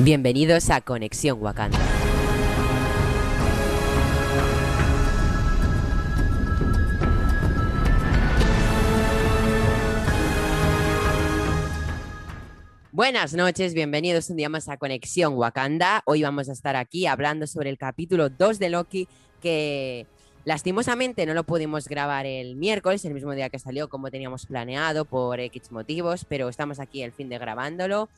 Bienvenidos a Conexión Wakanda. Buenas noches, bienvenidos un día más a Conexión Wakanda. Hoy vamos a estar aquí hablando sobre el capítulo 2 de Loki que lastimosamente no lo pudimos grabar el miércoles, el mismo día que salió como teníamos planeado por X motivos, pero estamos aquí el fin de grabándolo.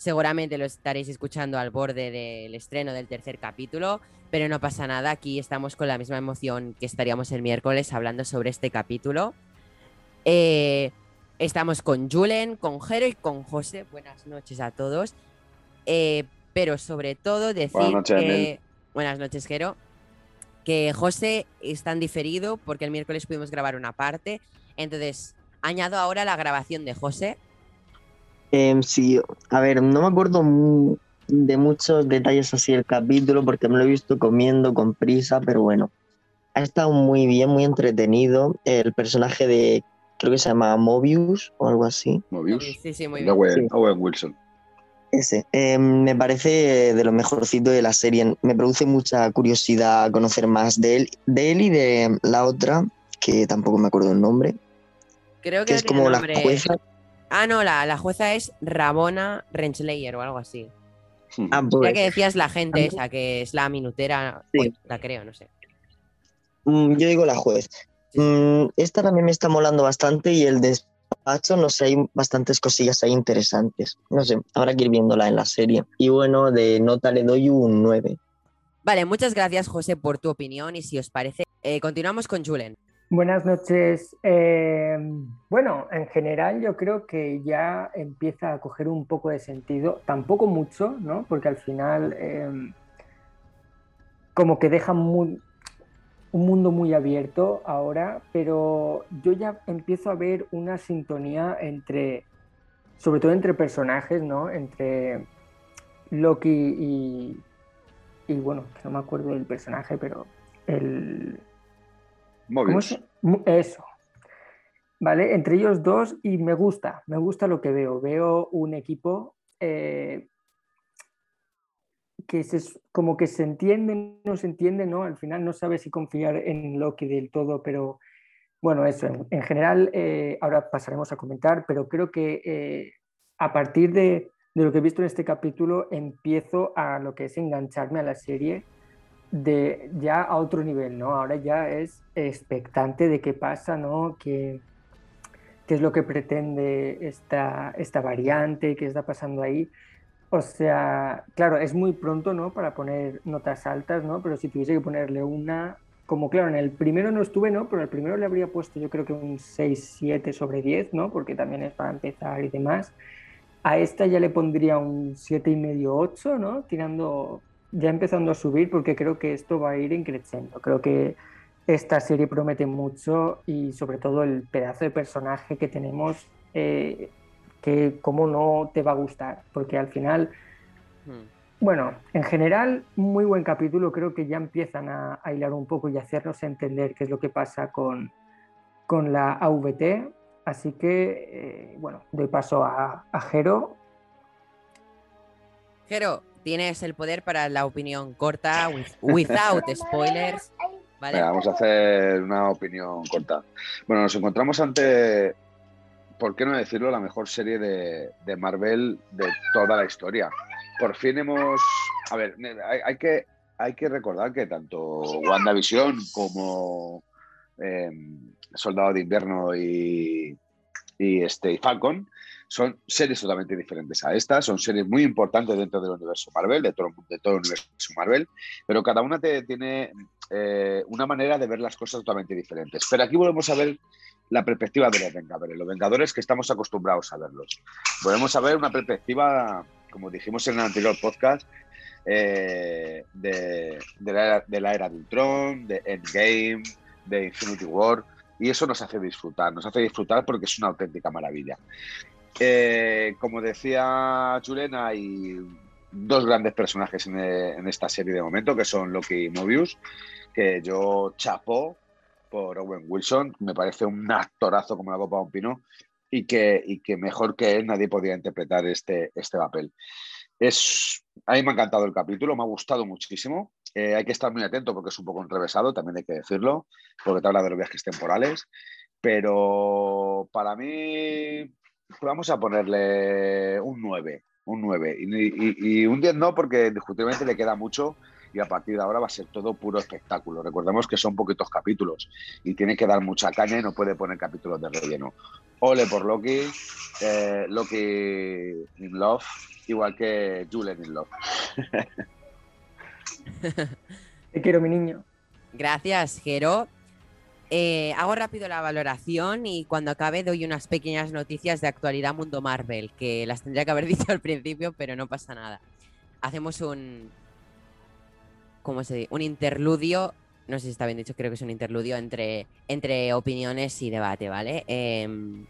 Seguramente lo estaréis escuchando al borde del estreno del tercer capítulo, pero no pasa nada, aquí estamos con la misma emoción que estaríamos el miércoles hablando sobre este capítulo. Eh, estamos con Julen, con Jero y con José. Buenas noches a todos. Eh, pero sobre todo decir Buenas noches, que... Buenas noches, Jero. Que José está en diferido porque el miércoles pudimos grabar una parte. Entonces, añado ahora la grabación de José. Em, sí, a ver, no me acuerdo de muchos detalles así del capítulo porque me lo he visto comiendo con prisa, pero bueno, ha estado muy bien, muy entretenido. El personaje de, creo que se llama Mobius o algo así, Mobius. Sí, sí, muy bien. Owen, Sí. Owen Wilson. ese. Em, me parece de lo mejorcito de la serie. Me produce mucha curiosidad conocer más de él, de él y de la otra, que tampoco me acuerdo el nombre, Creo que es como la jueza. Ah, no, la, la jueza es Rabona Renslayer o algo así. Ah, Ya pues, que decías la gente esa, que es la minutera, Sí. Uy, la creo, no sé. Mm, yo digo la juez. Sí. Mm, esta también me está molando bastante y el despacho, no sé, hay bastantes cosillas ahí interesantes. No sé, habrá que ir viéndola en la serie. Y bueno, de nota le doy un 9. Vale, muchas gracias, José, por tu opinión. Y si os parece, eh, continuamos con Julen. Buenas noches. Eh, bueno, en general yo creo que ya empieza a coger un poco de sentido, tampoco mucho, ¿no? Porque al final eh, como que deja un mundo muy abierto ahora, pero yo ya empiezo a ver una sintonía entre, sobre todo entre personajes, ¿no? Entre Loki y, y bueno, no me acuerdo del personaje, pero el... ¿Cómo Mobius. se- mu- Eso. ¿Vale? Entre ellos dos y me gusta, me gusta lo que veo. Veo un equipo eh, que se, como que se entiende, no se entiende, ¿no? Al final no sabe si confiar en Loki del todo, pero bueno, eso, en, en general, eh, ahora pasaremos a comentar, pero creo que eh, a partir de, de lo que he visto en este capítulo empiezo a lo que es engancharme a la serie de ya a otro nivel, ¿no? Ahora ya es expectante de qué pasa, ¿no? ¿Qué, qué es lo que pretende esta, esta variante? ¿Qué está pasando ahí? O sea, claro, es muy pronto, ¿no? Para poner notas altas, ¿no? Pero si tuviese que ponerle una, como claro, en el primero no estuve, ¿no? Pero el primero le habría puesto yo creo que un 6, 7 sobre 10, ¿no? Porque también es para empezar y demás. A esta ya le pondría un 7 y medio, 8, ¿no? Tirando, ya empezando a subir porque creo que esto va a ir increciendo. Creo que esta serie promete mucho y sobre todo el pedazo de personaje que tenemos, eh, que cómo no te va a gustar, porque al final, Hmm. bueno, en general, muy buen capítulo, creo que ya empiezan a, a hilar un poco y hacernos entender qué es lo que pasa con, con la AVT, así que, eh, bueno, doy paso a, a Jero. Jero, tienes el poder para la opinión corta, with- without spoilers. ¿Vale? Venga, vamos a hacer una opinión corta. Bueno, nos encontramos ante, ¿por qué no decirlo?, la mejor serie de, de Marvel de toda la historia. Por fin hemos... A ver, hay, hay que, hay que recordar que tanto WandaVision como eh, Soldado de Invierno y, y, este, y Falcon son series totalmente diferentes a estas, son series muy importantes dentro del universo Marvel, de todo, de todo el universo Marvel, pero cada una te, tiene eh, una manera de ver las cosas totalmente diferentes. Pero aquí volvemos a ver la perspectiva de los Vengadores, los Vengadores que estamos acostumbrados a verlos. Volvemos a ver una perspectiva, como dijimos en el anterior podcast, eh, de, de, la era, de la era de Ultron, de Endgame, de Infinity War, y eso nos hace disfrutar, nos hace disfrutar porque es una auténtica maravilla. Eh, como decía Julen, hay dos grandes personajes en, en, esta serie de momento, que son Loki y Mobius, que yo chapó por Owen Wilson, me parece un actorazo como la copa de un pino, y que, y que mejor que él nadie podía interpretar este, este papel. Es, a mí me ha encantado el capítulo, me ha gustado muchísimo. Eh, hay que estar muy atento porque es un poco enrevesado, también hay que decirlo, porque te habla de los viajes temporales. Pero para mí, vamos a ponerle un 9, un 9. Y, y un 10 no, porque indiscutiblemente le queda mucho y a partir de ahora va a ser todo puro espectáculo. Recordemos que son poquitos capítulos y tiene que dar mucha caña y no puede poner capítulos de relleno. Ole por Loki, eh, Loki in Love, igual que Julen in Love. Te quiero, mi niño. Gracias, Jero. Eh, hago rápido la valoración y cuando acabe doy unas pequeñas noticias de actualidad mundo Marvel, que las tendría que haber dicho al principio, pero no pasa nada. Hacemos un, ¿cómo se dice? Un interludio, no sé si está bien dicho, creo que es un interludio entre, entre opiniones y debate, ¿vale? Em,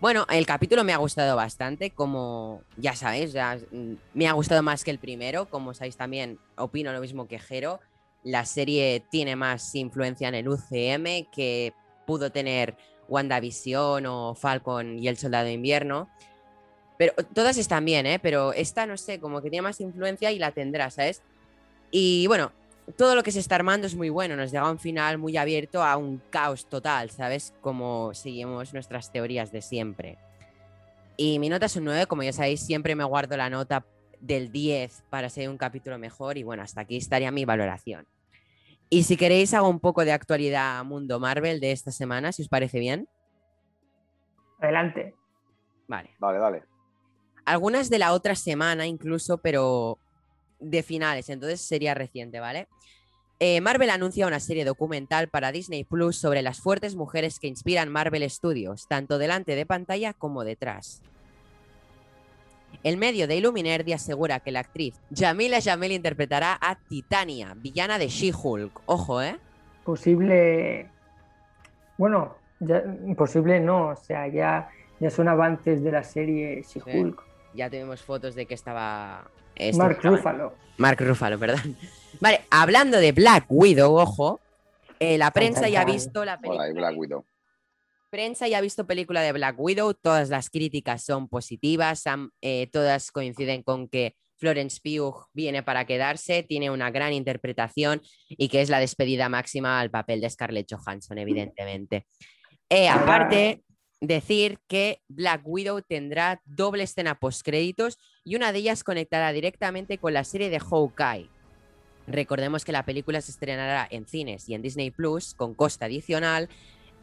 bueno, el capítulo me ha gustado bastante, como ya sabéis, ya, mm, me ha gustado más que el primero, como sabéis también, opino lo mismo que Jero, la serie tiene más influencia en el UCM que pudo tener WandaVision o Falcon y el Soldado de Invierno. Pero todas están bien, ¿eh? Pero esta, no sé, como que tiene más influencia y la tendrá, ¿sabes? Y bueno, todo lo que se está armando es muy bueno, nos llega a un final muy abierto a un caos total, ¿sabes? Como seguimos nuestras teorías de siempre. Y mi nota es un 9, como ya sabéis, siempre me guardo la nota del 10 para ser un capítulo mejor y bueno, hasta aquí estaría mi valoración. Y si queréis hago un poco de actualidad mundo Marvel de esta semana, si os parece bien. Adelante. Vale. Vale, vale. Algunas de la otra semana incluso, pero de finales, entonces sería reciente, ¿vale? Eh, Marvel anuncia una serie documental para Disney Plus sobre las fuertes mujeres que inspiran Marvel Studios, tanto delante de pantalla como detrás. El medio de Illuminerdi asegura que la actriz Jamila Jamil interpretará a Titania, villana de She-Hulk. Ojo, ¿eh? Posible. Bueno, ya, posible no, o sea, ya, ya son avances de la serie She-Hulk. Ya tenemos fotos de que estaba Mark Ruffalo. Mark Ruffalo, perdón. Vale, hablando de Black Widow, ojo, eh, la prensa ya ha visto la película. Black Widow. Prensa ya ha visto película de Black Widow, todas las críticas son positivas, eh, todas coinciden con que Florence Pugh viene para quedarse, tiene una gran interpretación y que es la despedida máxima al papel de Scarlett Johansson, evidentemente. Eh, aparte, decir que Black Widow tendrá doble escena post-créditos y una de ellas conectará directamente con la serie de Hawkeye. Recordemos que la película se estrenará en cines y en Disney Plus con costa adicional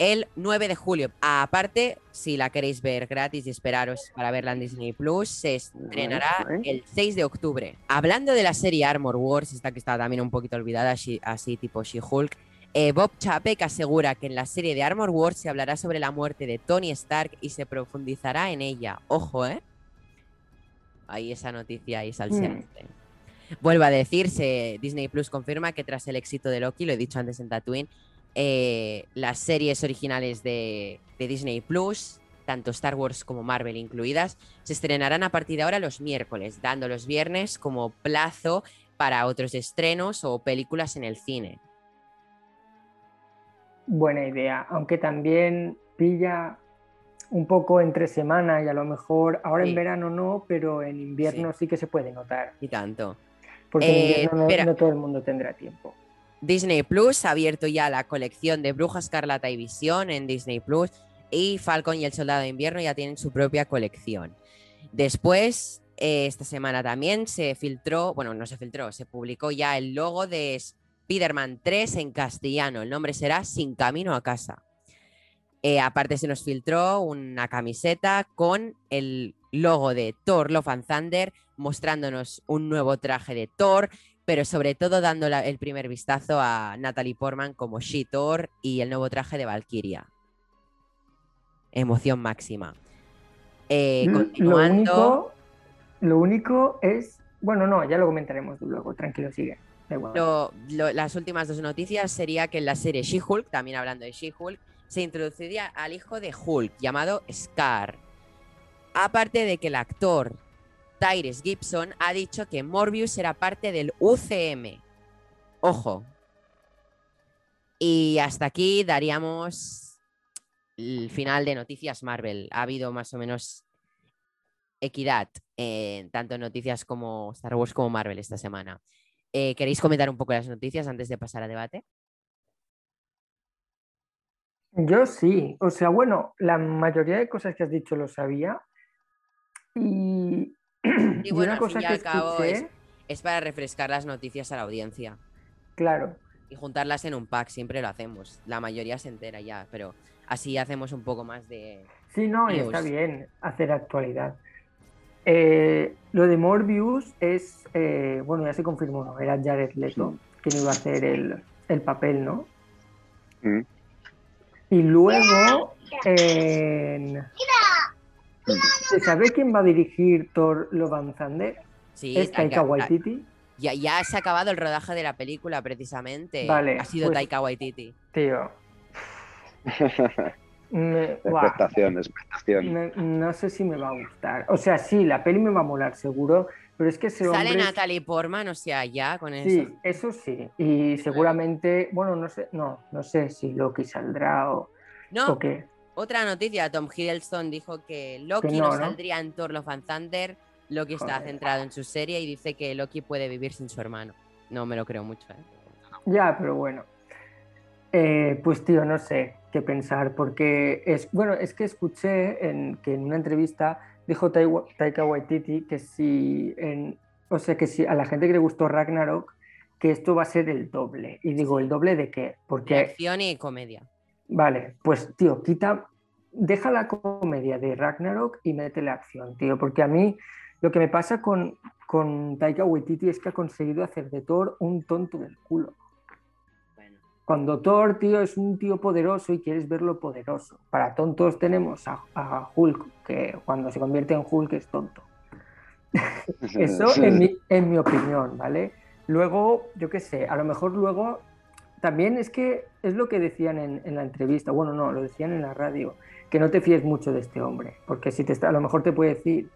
el 9 de julio. Aparte, si la queréis ver gratis y esperaros para verla en Disney Plus, se estrenará el 6 de octubre. Hablando de la serie Armor Wars, esta que está también un poquito olvidada, así tipo She-Hulk, eh, Bob Chapek asegura que en la serie de Armor Wars se hablará sobre la muerte de Tony Stark y se profundizará en ella. Ojo, ¿eh? Ahí esa noticia ahí salseante. Mm. Vuelvo a decirse, Disney Plus confirma que tras el éxito de Loki, lo he dicho antes en Tatooine, eh, las series originales de, de Disney Plus, tanto Star Wars como Marvel incluidas, se estrenarán a partir de ahora los miércoles, dando los viernes como plazo para otros estrenos o películas en el cine buena idea, aunque también pilla un poco entre semana y a lo mejor ahora en verano no, pero en invierno sí. que se puede notar. Y tanto. Porque en eh, invierno no, todo el mundo tendrá tiempo. Disney Plus ha abierto ya la colección de Bruja Escarlata y Visión en Disney Plus y Falcon y el Soldado de Invierno ya tienen su propia colección. Después, eh, esta semana también se filtró, bueno, no se filtró, se publicó ya el logo de Spider-Man 3 en castellano. El nombre será Sin Camino a Casa. Eh, aparte se nos filtró una camiseta con el logo de Thor Love and Thunder, mostrándonos un nuevo traje de Thor, pero sobre todo dando el primer vistazo a Natalie Portman como She-Thor y el nuevo traje de Valkyria. Emoción máxima. Eh, continuando... lo único es... Bueno, no, ya lo comentaremos luego, tranquilo, sigue las últimas dos noticias sería que en la serie She-Hulk, también hablando de She-Hulk, se introduciría al hijo de Hulk, llamado Scar. Aparte de que el actor Tyrese Gibson ha dicho que Morbius será parte del UCM. Ojo. Y hasta aquí daríamos el final de Noticias Marvel. Ha habido más o menos equidad, eh, tanto en noticias como Star Wars como Marvel esta semana. Eh, ¿Queréis comentar un poco las noticias antes de pasar a debate? Yo sí, o sea, bueno, la mayoría de cosas que has dicho lo sabía. Y, Y y bueno, una al cosa fin y que al cabo escuché, es, es para refrescar las noticias a la audiencia claro, y juntarlas en un pack, siempre lo hacemos. La mayoría se entera ya, pero así hacemos un poco más de... sí, no, y está bien hacer actualidad. Eh, lo de Morbius es, eh, bueno, ya se confirmó, ¿no? Era Jared Leto, quien iba a hacer el, el papel, ¿no? Mm. Y luego, en- ¿se sabe quién va a dirigir Thor Love and Thunder? Sí, es Taika Waititi. Ya, ya se ha acabado el rodaje de la película, precisamente. Vale, ha sido pues- Taika Waititi. Tío. Me- expectación, expectación. me- no sé si me va a gustar. O sea, sí, la peli me va a molar, seguro. Pero es que ese Sale hombre. Natalie Portman, o sea, ya con eso. Sí, eso sí. Y seguramente, bueno, no sé, no, no sé si Loki saldrá o, No, o qué. Otra noticia, Tom Hiddleston dijo que Loki Que no, saldría en Thor Love and Thunder. Loki está centrado en su serie y dice que Loki puede vivir sin su hermano. No me lo creo mucho, ¿eh? Ya, pero bueno. Eh, pues tío, no sé qué pensar, porque es, bueno, es que escuché en, que en una entrevista dijo Taiwa- Taika Waititi que si, en, o sea, que si a la gente que le gustó Ragnarok, que esto va a ser el doble. Y digo, ¿el doble de qué? De Porque, acción y comedia. Vale, pues tío, quita, deja la comedia de Ragnarok y mete la acción, tío, porque a mí lo que me pasa con, con Taika Waititi es que ha conseguido hacer de Thor un tonto del culo. Bueno, Cuando Thor, tío, es un tío poderoso y quieres verlo poderoso. Para tontos tenemos a, a Hulk, que cuando se convierte en Hulk es tonto. Eso en mi, en mi opinión, ¿vale? Luego, yo qué sé, a lo mejor luego también es que es lo que decían en, en la entrevista, bueno, no, lo decían en la radio, que no te fíes mucho de este hombre, porque si te está, a lo mejor te puede decir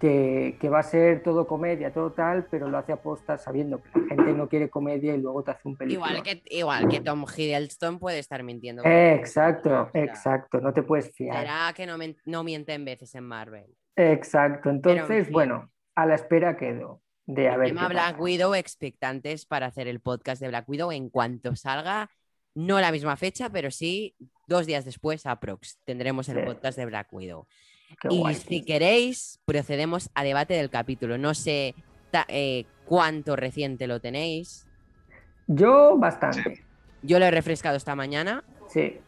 que, que va a ser todo comedia, todo tal, pero lo hace aposta sabiendo que la gente no quiere comedia y luego te hace un película. igual que, igual que Tom Hiddleston puede estar mintiendo. Exacto, O sea, exacto, no te puedes fiar. Será que no, no miente en veces en Marvel. Exacto, en entonces, fin. bueno, a la espera quedo de a ver. Tema Black pasa. Widow, expectantes para hacer el podcast de Black Widow en cuanto salga. No la misma fecha, pero sí dos días después, aprox. Tendremos el Sí. podcast de Black Widow. Qué y guay, si tío. queréis, procedemos a debate del capítulo. No sé ta- eh, cuánto reciente lo tenéis. Yo bastante, Yo lo he refrescado esta mañana. sí,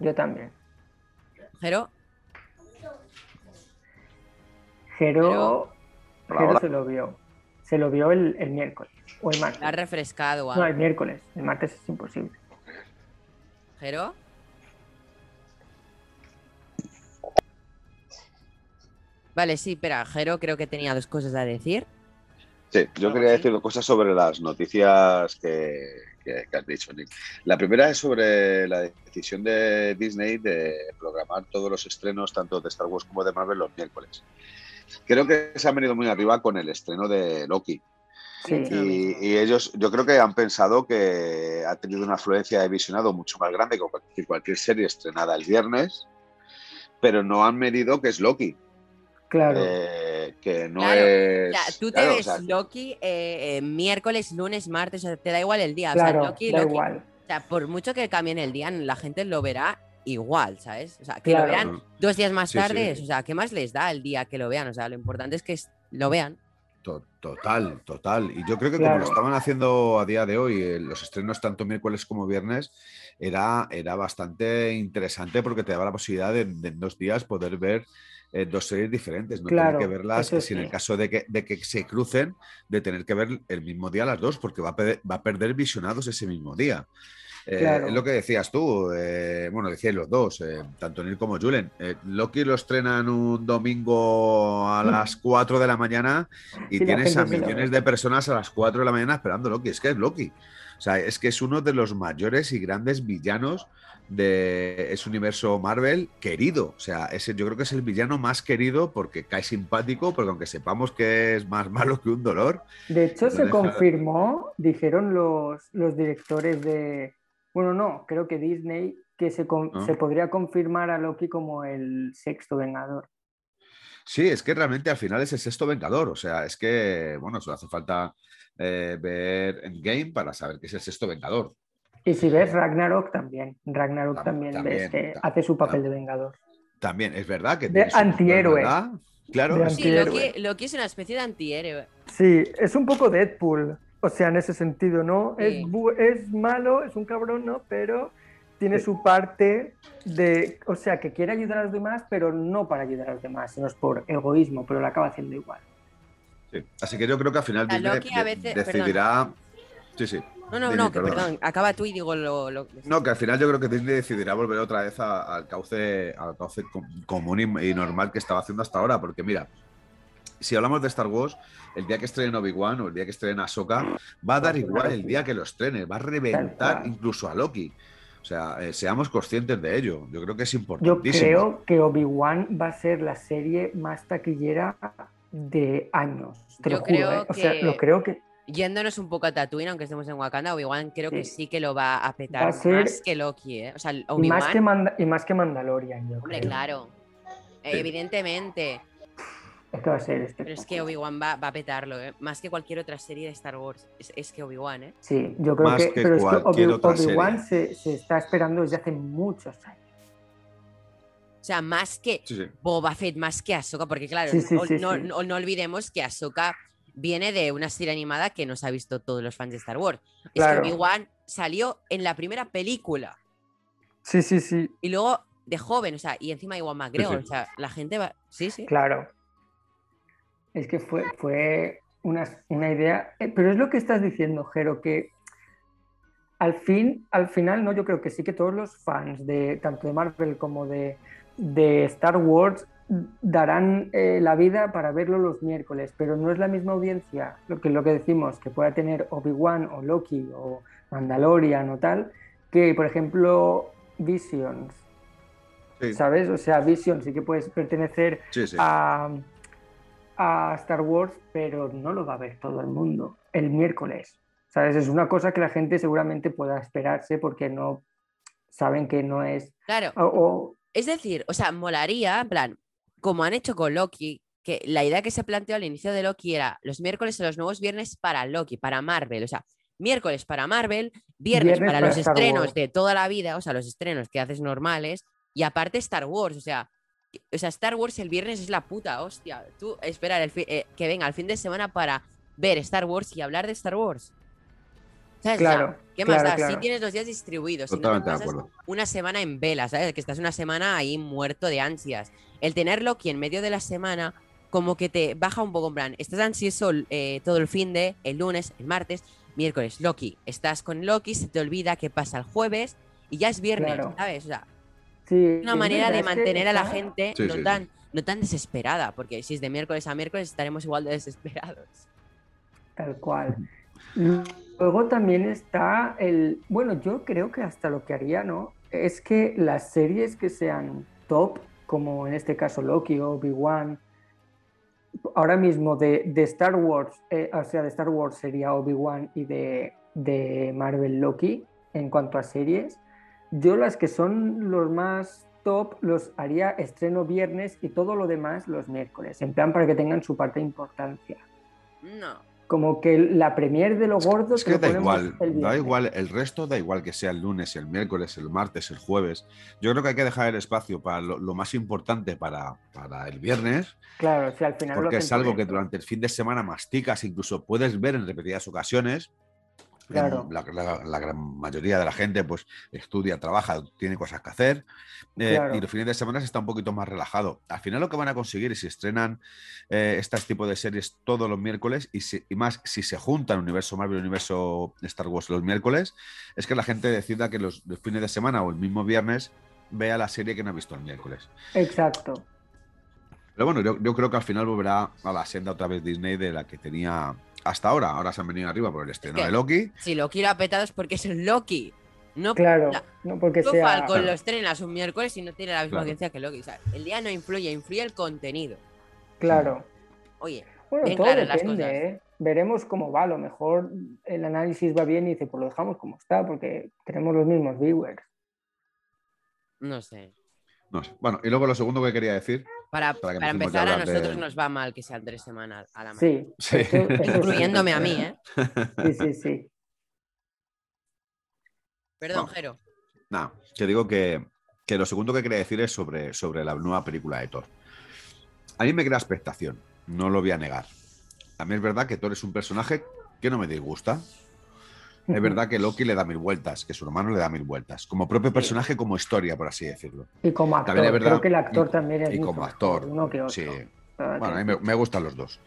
yo también. Jero, Jero, Jero se lo vio. Se lo vio el, el miércoles o el martes. la has refrescado. No, el miércoles. El martes es imposible. Jero, Vale, sí, espera, Jero creo que tenía dos cosas a decir. Sí, yo quería decir dos cosas sobre las noticias que, que- que has dicho, Nick. La primera es sobre la decisión de Disney de programar todos los estrenos, tanto de Star Wars como de Marvel, los miércoles. Creo que se han venido muy arriba con el estreno de Loki. Sí, Y, y ellos, yo creo que han pensado que ha tenido una afluencia de visionado mucho más grande que cualquier, cualquier serie estrenada el viernes, pero no han medido que es Loki, claro. eh, que no Claro, es. O sea, tú te claro, o ves sea, Loki eh, eh, miércoles, lunes, martes, o sea, te da igual el día. O sea, claro, Loki, da Loki- igual. o sea, por mucho que cambien el día, la gente lo verá igual, ¿sabes? O sea, que Claro. lo vean dos días más Sí, tarde, sí. o sea, ¿qué más les da el día que lo vean? O sea, lo importante es que es- lo vean. To- Total, total. Y yo creo que Claro. como lo estaban haciendo a día de hoy, eh, los estrenos tanto miércoles como viernes, era, era bastante interesante porque te daba la posibilidad de, de en dos días poder ver eh, dos series diferentes, no Claro, tener que verlas, eso si en el caso de que, de que se crucen, de tener que ver el mismo día las dos, porque va a, va a perder visionados ese mismo día. Eh, Claro. Es lo que decías tú, eh, bueno, decíais los dos, eh, tanto Neil como Julen. Loki lo estrenan un domingo a las 4 de la mañana y Sí, tienes a millones de personas a las 4 de la mañana esperando Loki. Es que es Loki. O sea, es que es uno de los mayores y grandes villanos de ese universo Marvel querido. O sea, ese, yo creo que es el villano más querido porque cae simpático, porque aunque sepamos que es más malo que un dolor, De hecho, se deja- confirmó, dijeron los, los directores de. Bueno, no, creo que Disney, que se, con- se podría confirmar a Loki como el sexto Vengador. Sí, es que realmente al final es el sexto Vengador. O sea, es que, bueno, solo hace falta eh, ver Endgame para saber que es el sexto Vengador. Y si ves Ragnarok también. Ragnarok Tam- también, también, ves que hace su papel de Vengador. También, es verdad que De antihéroe. Claro, De Sí, Loki es una especie de antihéroe. Sí, es un poco Deadpool. O sea, en ese sentido, ¿no? Sí. Es, bu- es malo, es un cabrón, ¿no? Pero tiene su parte de. O sea, que quiere ayudar a los demás, pero no para ayudar a los demás, sino es por egoísmo, pero lo acaba haciendo igual. sí. Así que yo creo que al final Disney Loki a de- veces- decidirá. Sí, sí. No, no, no, que perdón. Acaba tú y digo lo. lo- No, que al final yo creo que Disney decidirá volver otra vez a- al cauce, al cauce com- común y normal que estaba haciendo hasta ahora. Porque mira, si hablamos de Star Wars, el día que estrenen Obi-Wan o el día que estrenen Ahsoka, va a dar igual el día que lo estrene, va a reventar incluso a Loki. O sea, eh, seamos conscientes de ello. Yo creo que es Yo importantísimo. creo que Obi-Wan va a ser la serie más taquillera de años. Te Yo lo juro, creo ¿eh? O sea, que- lo creo que. Yéndonos un poco a Tatooine, aunque estemos en Wakanda, Obi-Wan creo que Sí. sí que lo va a petar Va a ser- más que Loki, ¿eh? O sea, Y más, que Manda- y más que Mandalorian, yo hombre, creo. claro. Sí. Evidentemente. Es que va a ser este. Pero es que Obi-Wan va, va a petarlo, ¿eh? Más que cualquier otra serie de Star Wars. Es, es que Obi-Wan, ¿eh? Sí, yo creo Más que, que pero es que Obi- Obi-Wan se, se está esperando desde hace muchos años. O sea, más que Sí, sí. Boba Fett, más que Ahsoka, porque claro, Sí, sí, no, sí, no- sí. no- no olvidemos que Ahsoka viene de una serie animada que nos ha visto todos los fans de Star Wars. Es que Obi-Wan salió en la primera película Sí, sí, sí, y luego de joven, o sea, y encima Iwan McGregor, sí. o sea, la gente va... Sí, sí. claro. Es que fue, fue una, una idea. eh, Pero es lo que estás diciendo, Jero, que al fin, al final, no, yo creo que sí que todos los fans de tanto de Marvel como de, de Star Wars darán eh, la vida para verlo los miércoles, pero no es la misma audiencia, lo que, lo que decimos, que pueda tener Obi-Wan o Loki o Mandalorian o tal, que por ejemplo Visions, Sí, ¿sabes? O sea, Visions sí que puedes pertenecer sí, sí. a, a Star Wars, pero no lo va a ver todo el mundo el miércoles. ¿Sabes? Es una cosa que la gente seguramente pueda esperarse porque no saben que no es. Claro, o- o- es decir, o sea, molaría, en plan, como han hecho con Loki, que la idea que se planteó al inicio de Loki era los miércoles y los nuevos viernes para Loki, para Marvel, o sea, miércoles para Marvel, viernes, Viernes para, para los Star estrenos Wars. de toda la vida, o sea, los estrenos que haces normales, y aparte Star Wars, o sea, o sea, Star Wars el viernes es la puta, hostia. Tú esperar el eh, que venga el fin de semana para ver Star Wars y hablar de Star Wars. ¿Sabes? O sea, Claro, ¿Qué más claro, da? Si claro. tienes los días distribuidos, si no te Totalmente de pasas acuerdo. una semana en vela, ¿sabes? Que estás una semana ahí muerto de ansias. El tener Loki en medio de la semana, como que te baja un poco en plan. Estás ansioso eh, todo el fin de, el lunes, el martes, miércoles, Loki. Estás con Loki, se te olvida que pasa el jueves y ya es viernes, Claro. ¿sabes? O sea, sí, una manera de mantener a la gente Sí, no, sí, sí. tan, no tan desesperada, porque si es de miércoles a miércoles estaremos igual de desesperados. Tal cual. Luego también está el, bueno, yo creo que hasta lo que haría, ¿no? Es que las series que sean top, como en este caso Loki o Obi-Wan, ahora mismo de, de Star Wars, eh, o sea, de Star Wars sería Obi-Wan y de, de Marvel Loki en cuanto a series, yo las que son los más top los haría estreno viernes y todo lo demás los miércoles, en plan para que tengan su parte de importancia No. como que la premier de lo gordo Es que lo da igual, el da igual, el resto da igual que sea el lunes, el miércoles, el martes, el jueves. Yo creo que hay que dejar el espacio para lo, lo más importante para, para el viernes, Claro, si al final lo porque hacen es algo que durante el fin de semana masticas, incluso puedes ver en repetidas ocasiones. Claro. La, la- la gran mayoría de la gente pues estudia, trabaja, tiene cosas que hacer eh, Claro. y los fines de semana está un poquito más relajado. Al final lo que van a conseguir es si estrenan eh, este tipo de series todos los miércoles y, si- y más si se juntan universo Marvel y universo Star Wars los miércoles, es que la gente decida que los, los fines de semana o el mismo viernes vea la serie que no ha visto el miércoles. Exacto. Pero bueno, yo, yo creo que al final volverá a la senda otra vez Disney de la que tenía hasta ahora. Ahora se han venido arriba por el estreno que- de Loki. Si Loki lo ha petado es porque es un Loki. No Claro, la- no porque Tú, sea Falcon, Claro. lo estrenas un miércoles y no tiene la misma Claro. audiencia que Loki. o sea, el día no influye, influye el contenido. claro. Oye, Bueno, todo claras las depende, cosas. ¿eh? Veremos cómo va. A lo mejor el análisis va bien y dice, pues lo dejamos como está, porque tenemos los mismos viewers. no sé. No sé. Bueno, y luego lo segundo que quería decir. Para, Para empezar, a de- nosotros nos va mal que sean tres semanas a la mañana. Sí, Sí. eso- eso sí. Incluyéndome a mí, ¿eh? Sí, sí, sí. Perdón, No. Jero. Nada, que digo que, que lo segundo que quería decir es sobre, sobre la nueva película de Thor. A mí me crea expectación, no lo voy a negar. A mí es verdad que Thor es un personaje que no me disgusta. Es verdad que Loki le da mil vueltas, que su hermano le da mil vueltas. Como propio personaje, como historia, por así decirlo. Y como actor, También es verdad- creo que el actor también es y mucho como actor, uno que otro. Sí. Ah, Bueno, a mí me, me gustan los dos.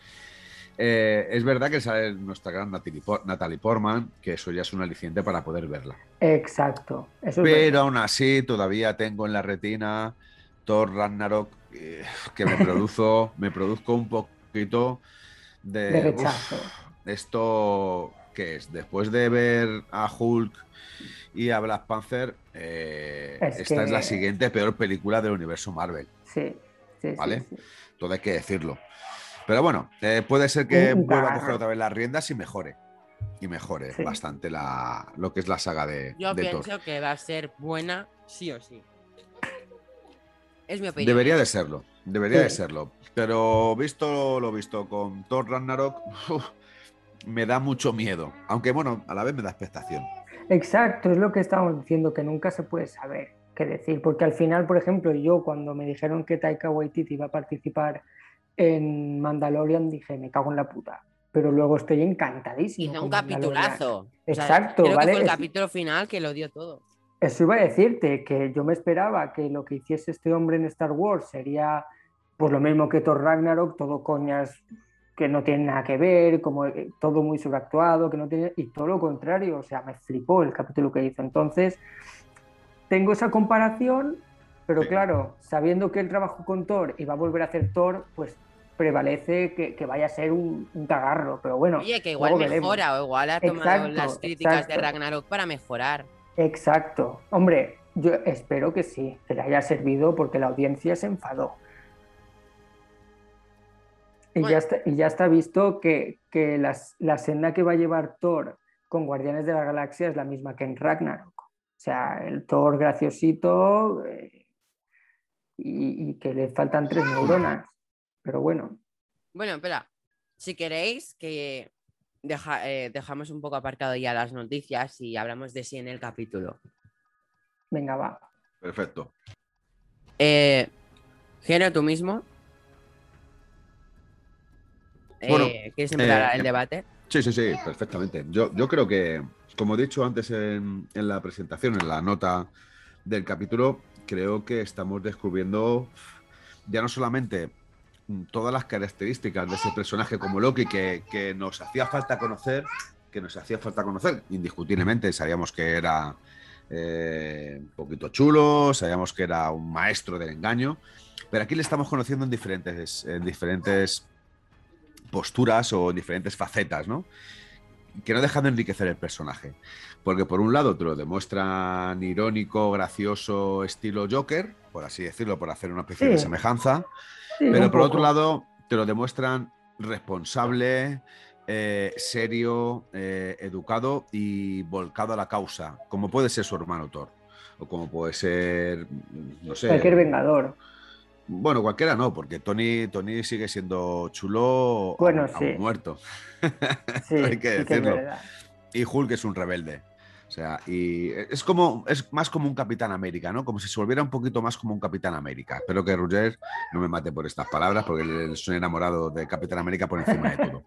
Eh, es verdad que sale nuestra gran Natalie, Por- Natalie Portman, que eso ya es un aliciente para poder verla. Exacto. Eso Pero aún así, todavía tengo en la retina Thor Ragnarok eh, que me produzo, me produzco un poquito de, de uf, rechazo. esto que es después de ver a Hulk y a Black Panther, eh, Es esta es que- la siguiente peor película del universo Marvel. Sí, sí, sí, ¿Vale? sí. Todo hay que decirlo. Pero bueno, eh, puede ser que vuelva a coger otra vez las riendas y mejore. Y mejore Sí. bastante la, lo que es la saga de, Yo de Thor. pienso que va a ser buena sí o sí. Es mi opinión. Debería de serlo, debería Sí. de serlo. Pero visto lo visto con Thor Ragnarok, uf, me da mucho miedo. Aunque bueno, a la vez me da expectación. Exacto, es lo que estábamos diciendo, que nunca se puede saber qué decir, porque al final, por ejemplo, yo cuando me dijeron que Taika Waititi iba a participar en Mandalorian, dije, me cago en la puta, pero luego estoy encantadísimo. Hizo un capitulazo. O sea, Exacto, creo ¿vale? que fue el capítulo final que lo dio todo. Eso iba a decirte, que yo me esperaba que lo que hiciese este hombre en Star Wars sería pues lo mismo que Thor Ragnarok, todo coñas que no tienen nada que ver, como eh, todo muy sobreactuado, que no tiene, y todo lo contrario, o sea, me flipó el capítulo que hizo. Entonces, tengo esa comparación, pero Sí. claro, sabiendo que él trabajó con Thor y va a volver a hacer Thor, pues prevalece que, que vaya a ser un, un cagarro, pero bueno. Oye, que igual luego veremos. mejora o igual ha tomado Exacto, las críticas de exacto. Ragnarok para mejorar. Exacto. Hombre, yo espero que sí, que le haya servido porque la audiencia se enfadó. Y, Bueno. ya, está, y ya está visto que, que las- la senda que va a llevar Thor con Guardianes de la Galaxia es la misma que en Ragnarok. O sea, el Thor graciosito eh, y, y que le faltan tres neuronas. Pero bueno, Bueno, espera. Si queréis que deja- eh, dejamos un poco aparcado ya las noticias y hablamos de sí en el capítulo. venga, va. Perfecto. Eh, Geno, tú mismo. Eh, Bueno, ¿Quieres empezar eh, el debate? Sí, sí, sí, perfectamente. Yo, yo creo que, como he dicho antes en, en la presentación, en la nota del capítulo, creo que estamos descubriendo ya no solamente todas las características de ese personaje como Loki que, que nos hacía falta conocer, que nos hacía falta conocer, indiscutiblemente sabíamos que era eh, un poquito chulo, sabíamos que era un maestro del engaño, pero aquí le estamos conociendo en diferentes, en diferentes posturas o en diferentes facetas, ¿no? Que no dejan de enriquecer el personaje. Porque por un lado te lo demuestran irónico, gracioso, estilo Joker, por así decirlo, por hacer una especie de semejanza. Sí, Pero por otro lado te lo demuestran responsable, eh, serio, eh, educado y volcado a la causa, como puede ser su hermano Thor. O como puede ser, no sé. Cualquier vengador. Bueno, cualquiera no, porque Tony, Tony sigue siendo chulo Bueno, aún- aún sí. muerto. Sí, Hay que es decirlo. Y Hulk es un rebelde. O sea, y es como, es más como un Capitán América, ¿no? Como si se volviera un poquito más como un Capitán América. Espero que Roger no me mate por estas palabras, porque le- soy enamorado de Capitán América por encima de todo.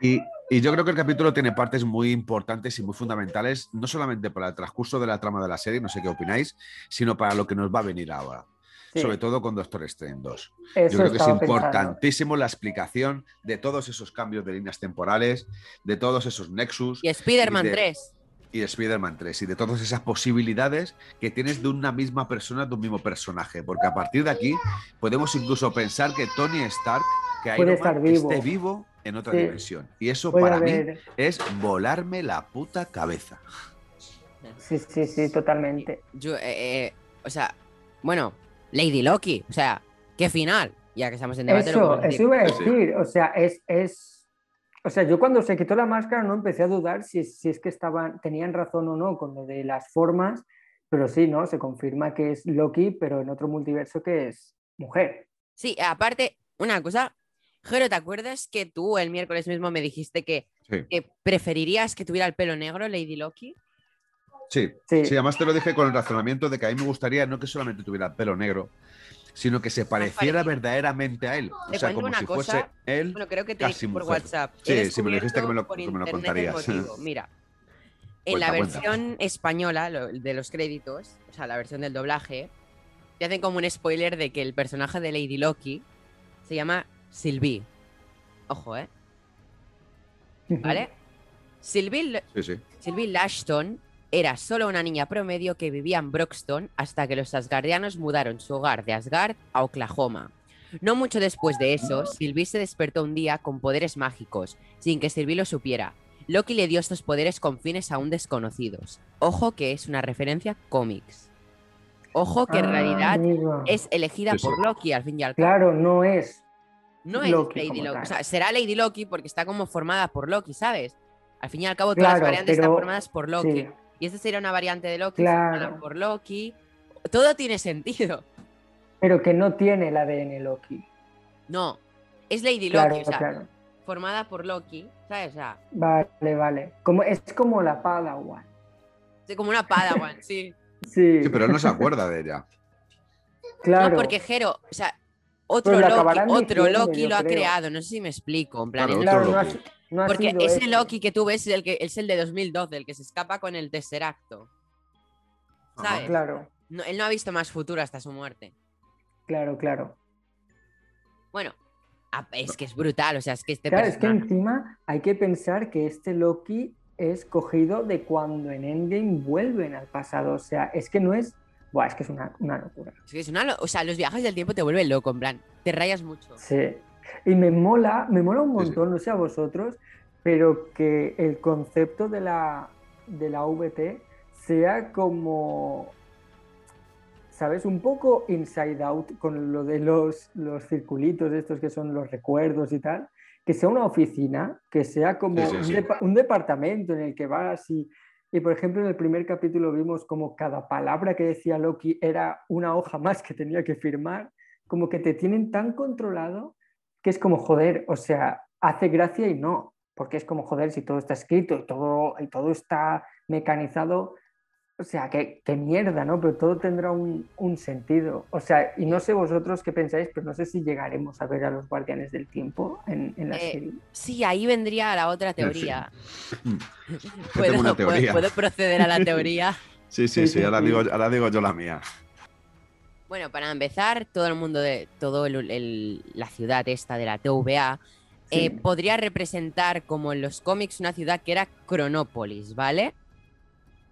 Y, y yo creo que el capítulo tiene partes muy importantes y muy fundamentales, no solamente para el transcurso de la trama de la serie, no sé qué opináis, sino para lo que nos va a venir ahora. Sí, Sobre todo con Doctor Strange 2. eso Yo creo que es pensando. importantísimo la explicación de todos esos cambios de líneas temporales, de todos esos nexus Y Spider-Man y de- 3. y Spider-Man 3 y de todas esas posibilidades que tienes de una misma persona, de un mismo personaje. Porque a partir de aquí podemos incluso pensar que Tony Stark, que Iron Man, estar vivo. esté vivo en otra Sí. dimensión. Y eso Puede para mí es volarme la puta cabeza. Sí, sí, sí, totalmente. Yo, eh, eh, o sea, bueno, Lady Loki. O sea, ¿qué final? Ya que estamos en debate. Eso, eso iba a decir. O sea, es, es. O sea, yo cuando se quitó la máscara no empecé a dudar si, si es que estaban, tenían razón o no con lo de las formas, pero sí, ¿no? Se confirma que es Loki, pero en otro multiverso que es mujer. Sí, aparte, una cosa, Jero, ¿te acuerdas que tú el miércoles mismo me dijiste que, Sí. que preferirías que tuviera el pelo negro Lady Loki? Sí, Sí. sí, además te lo dije con el razonamiento de que a mí me gustaría no que solamente tuviera el pelo negro, sino que se pareciera verdaderamente a él. O sea, como una si cosa, fuese él. Bueno, creo que te dije por mujer. WhatsApp. Sí, sí, me lo dijiste que me lo- que me lo contarías. Mira, en Cuenta, la cuenta. versión española lo- de los créditos, o sea, la versión del doblaje, te hacen como un spoiler de que el personaje de Lady Loki se llama Sylvie. Ojo, ¿eh? ¿Vale? Sylvie, Sí, sí. Sylvie Lashton era solo una niña promedio que vivía en Broxton hasta que los asgardianos mudaron su hogar de Asgard a Oklahoma. No mucho después de eso, Sylvie se despertó un día con poderes mágicos, sin que Sylvie lo supiera. Loki le dio estos poderes con fines aún desconocidos. Ojo que es una referencia cómics. Ojo que en Ah, realidad amigo. es elegida Sí, sí. por Loki al fin y al cabo. Claro, no es. No es Loki Lady Loki. O sea, será Lady Loki porque está como formada por Loki, ¿sabes? Al fin y al cabo, todas Claro, las variantes están formadas por Loki. Sí, Y esta sería una variante de Loki, Claro. por Loki. Todo tiene sentido. pero que no tiene el ADN Loki. No, es Lady Loki, Claro, o sea, claro. formada por Loki, ¿sabes? O sea, Vale, vale. Como, es como la Padawan. es como una Padawan, sí. Sí, Sí, pero él no se acuerda de ella. claro. No, porque Jero, o sea, otro Pero lo Loki, otro Loki lo ha creado, no sé si me explico, en plan, Claro, otro no Loki. No ha porque sido ese ese. Loki que tú ves es el, que, es el de 2012, el que se escapa con el tercer acto. Ajá. ¿Sabes? Claro, No, él no ha visto más futuro hasta su muerte. claro, claro. Bueno, es que es brutal, o sea, es que este Claro, es que encima hay que pensar que este Loki es cogido de cuando en Endgame vuelven al pasado. O sea, es que no es. Buah, es que es una, una locura. es que es una lo- o sea, los viajes del tiempo te vuelven loco, en plan, te rayas mucho. Sí. Y me mola, me mola un Sí, sí. montón, no sé a vosotros, pero que el concepto de la, de la VT sea como, ¿sabes? Un poco inside out con lo de los, los circulitos estos que son los recuerdos y tal. Que sea una oficina, que sea como Sí, un, depa- un departamento en el que vas y, y, por ejemplo, en el primer capítulo vimos como cada palabra que decía Loki era una hoja más que tenía que firmar, como que te tienen tan controlado que es como, joder, o sea, hace gracia y no, porque es como, joder, si todo está escrito y todo, y todo está mecanizado, o sea, qué, qué mierda, ¿no? Pero todo tendrá un, un sentido. O sea, y no sé vosotros qué pensáis, pero no sé si llegaremos a ver a los guardianes del tiempo en, en la Eh, serie. Sí, ahí vendría la otra teoría. ¿Puedo, teoría. puedo proceder a la teoría? Sí, sí, Sí, sí, sí, ahora digo, ahora digo yo la mía. Bueno, para empezar, todo el mundo de el- la ciudad esta de la TVA eh, podría representar como en los cómics una ciudad que era Cronópolis, ¿vale?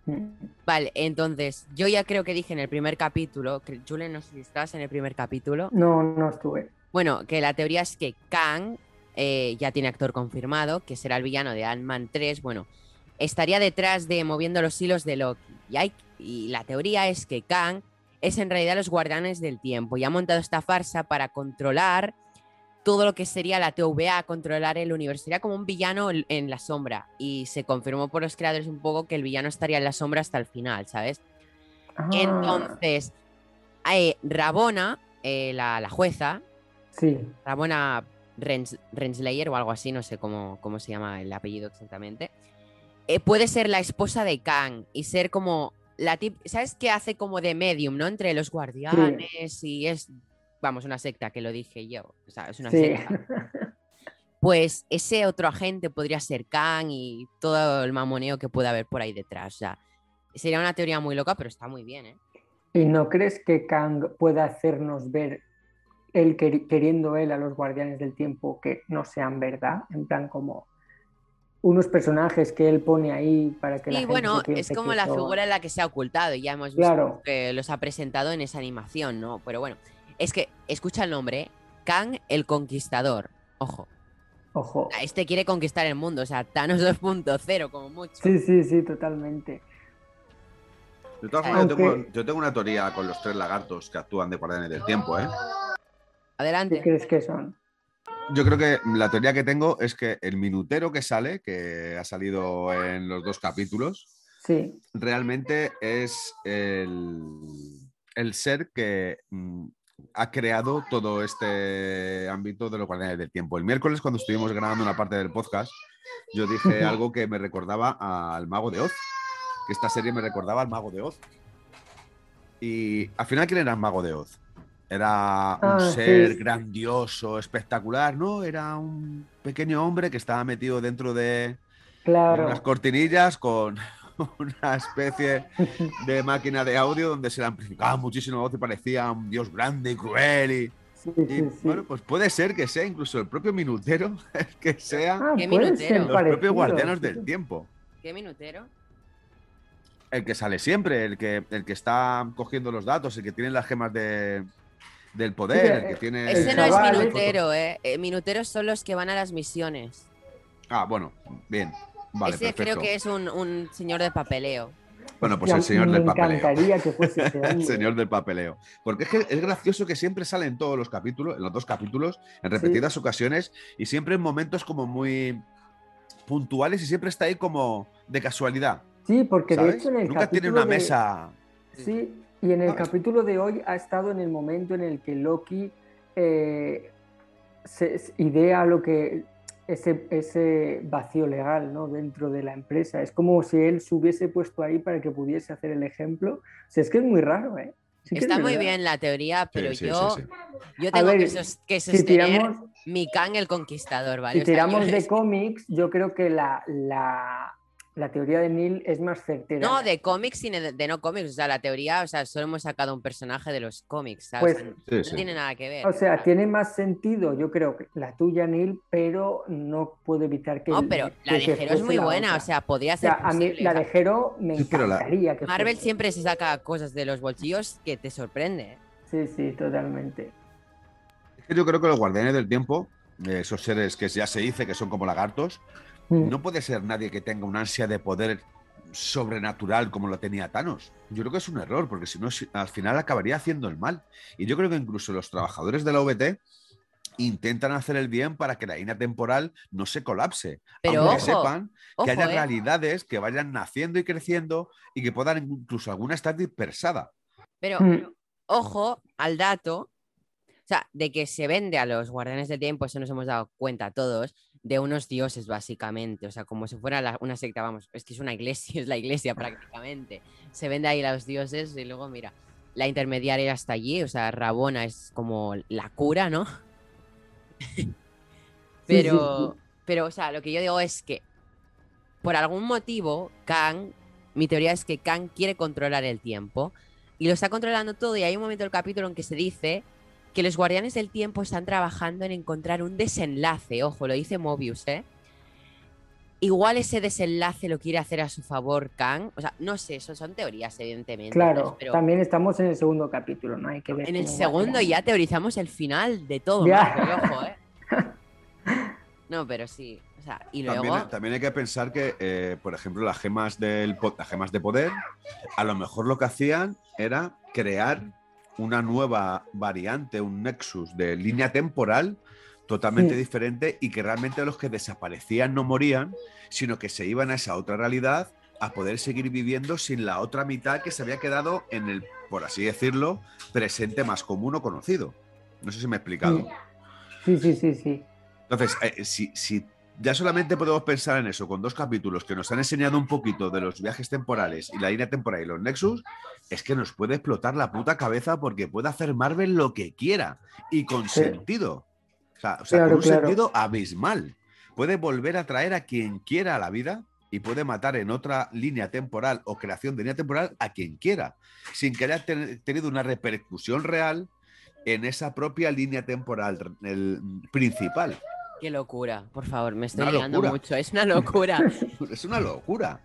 Mm. Vale, entonces yo ya creo que dije en el primer capítulo, que- Julen, no sé si estás en el primer capítulo, No, no estuve. bueno, que la teoría es que Kang eh, ya tiene actor confirmado, que será el villano de Ant-Man 3, bueno, estaría detrás de moviendo los hilos de Loki. Y, hay, y la teoría es que Kang es en realidad los guardianes del tiempo y ha montado esta farsa para controlar todo lo que sería la TVA, controlar el universo. Sería como un villano en- la sombra. Y se confirmó por los creadores un poco que el villano estaría en la sombra hasta el final, ¿sabes? Ah, Entonces, eh, Rabona, eh, la, la jueza, sí, Ramona Rens- Renslayer o algo así, no sé cómo, cómo se llama el apellido exactamente, eh, puede ser la esposa de Kang y ser como la tip, ¿sabes qué hace como de medium, ¿no? Entre los guardianes y es, vamos, una secta, que lo dije yo, o sea, es una sí. secta. Pues ese otro agente podría ser Kang y todo el mamoneo que pueda haber por ahí detrás, o sea, sería una teoría muy loca, pero está muy bien, ¿eh? ¿Y no crees que Kang pueda hacernos ver él queri- queriendo él a los guardianes del tiempo que no sean verdad? En plan como unos personajes que él pone ahí para que la Y gente bueno, se es como que la figura en la que se ha ocultado y ya hemos visto Claro. que los ha presentado en esa animación, ¿no? Pero bueno, es que escucha el nombre, ¿eh? Kang el Conquistador. Ojo, Ojo. este quiere conquistar el mundo, o sea, Thanos 2.0 como mucho. Sí, sí, sí, totalmente. De todas formas, yo, tengo, yo tengo una teoría con los tres lagartos que actúan de guardianes del tiempo, ¿eh? ¿Qué Adelante. crees que son? Yo creo que la teoría que tengo es que el minutero que sale, que ha salido en los dos capítulos, Sí, realmente es el, el ser que mm, ha creado todo este ámbito de los guardianes del tiempo. El miércoles, cuando estuvimos grabando una parte del podcast, yo dije algo que me recordaba al Mago de Oz, que esta serie me recordaba al Mago de Oz. Y al final, ¿quién era el Mago de Oz? Era un Ah, ser sí. grandioso, espectacular, ¿no? Era un pequeño hombre que estaba metido dentro de, claro. unas cortinillas con una especie de máquina de audio donde se le amplificaba muchísimo la voz y parecía un dios grande y cruel. Y, Sí, y, sí, sí. bueno, pues puede ser que sea incluso el propio minutero el que sea Ah, minutero. los propios guardianos sí. del tiempo. ¿Qué minutero? El que sale siempre, el que, el que está cogiendo los datos, el que tiene las gemas de, del poder, que, el que eh, tiene. Ese El no es chaval, ¿eh? minutero, ¿eh? Eh, Minuteros son los que van a las misiones. Ah, bueno, bien. Vale, Ese perfecto. creo que es un, un señor de papeleo. Bueno, pues el señor me del papeleo. encantaría que fuese ese El señor del papeleo. Porque es que es gracioso que siempre sale en todos los capítulos, en los dos capítulos, en repetidas ocasiones, y siempre en momentos como muy puntuales y siempre está ahí como de casualidad. Sí, porque de hecho en el Nunca tiene una de- mesa. Sí, y en el capítulo de hoy ha estado en el momento en el que Loki eh, se, se idea lo que ese, ese vacío legal ¿no? dentro de la empresa. Es como si él se hubiese puesto ahí para que pudiese hacer el ejemplo. O sea, es que es muy raro, ¿eh? Sí que es Está muy verdad. bien la teoría, pero Sí, sí, yo, sí, sí. yo A tengo ver, que, sos- que Si sostener tiramos, mi Kang el Conquistador, ¿vale? si O sea, tiramos yo de cómics, yo creo que la, la, la teoría de Neil es más certera. No, de cómics y de, de no cómics. O sea, la teoría, o sea, solo hemos sacado un personaje de los cómics, ¿sabes? Pues- Sí, no sí. tiene nada que ver. O sea, tiene más sentido, yo creo, que la tuya, Neil, pero no puedo evitar que. No, pero la de que Jero es muy buena, otra. o sea, podría O ser. sea, a mí posible, la o de Jero me Sí, la- que Marvel fuese. siempre se saca cosas de los bolsillos que te sorprende. ¿eh? Sí, sí, totalmente. Es que Yo creo que los guardianes del tiempo, esos seres que ya se dice que son como lagartos. No puede ser nadie que tenga una ansia de poder sobrenatural como lo tenía Thanos. Yo creo que es un error, porque si no, al final acabaría haciendo el mal. Y yo creo que incluso los trabajadores de la OBT intentan hacer el bien para que la línea temporal no se colapse. Pero aunque ojo, sepan Ojo, que haya ¿eh? realidades que vayan naciendo y creciendo y que puedan incluso alguna estar dispersada. Pero Mm. ojo al dato, o sea, de que se vende a los guardianes del tiempo, eso nos hemos dado cuenta todos, de unos dioses básicamente, o sea, como si fuera la- una secta, vamos, es que es una iglesia, es la iglesia prácticamente. Se vende ahí los dioses y luego, mira, la intermediaria está allí, o sea, Rabona es como la cura, ¿no? Pero, pero, o sea, lo que yo digo es que por algún motivo, Kang, mi teoría es que Kang quiere controlar el tiempo y lo está controlando todo y hay un momento del capítulo en que se dice que los guardianes del tiempo están trabajando en encontrar un desenlace, ojo, lo dice Mobius, ¿eh? Igual ese desenlace lo quiere hacer a su favor Kang, o sea, no sé, eso son teorías evidentemente, Claro, pero también estamos en el segundo capítulo, ¿no? Hay que ver. en el segundo ya teorizamos el final de todo, Ya. Marvel, ojo, ¿eh? No, pero sí, o sea, y luego... También, también hay que pensar que, eh, por ejemplo, las gemas, del, las gemas de poder, a lo mejor lo que hacían era crear una nueva variante, un nexus de línea temporal totalmente Sí. diferente y que realmente los que desaparecían no morían, sino que se iban a esa otra realidad a poder seguir viviendo sin la otra mitad que se había quedado en el, por así decirlo, presente más común o conocido. No sé si me he explicado. Sí, sí, sí, sí. Entonces, eh, si, si ya solamente podemos pensar en eso con dos capítulos que nos han enseñado un poquito de los viajes temporales y la línea temporal y los Nexus, es que nos puede explotar la puta cabeza porque puede hacer Marvel lo que quiera y con Sí. sentido. O sea, o sea, Claro, con un claro. sentido abismal. Puede volver a traer a quien quiera a la vida y puede matar en otra línea temporal o creación de línea temporal a quien quiera, sin que haya ten- tenido una repercusión real en esa propia línea temporal el, principal. Qué locura, por favor, me estoy locura. mucho, es una locura. Es una locura.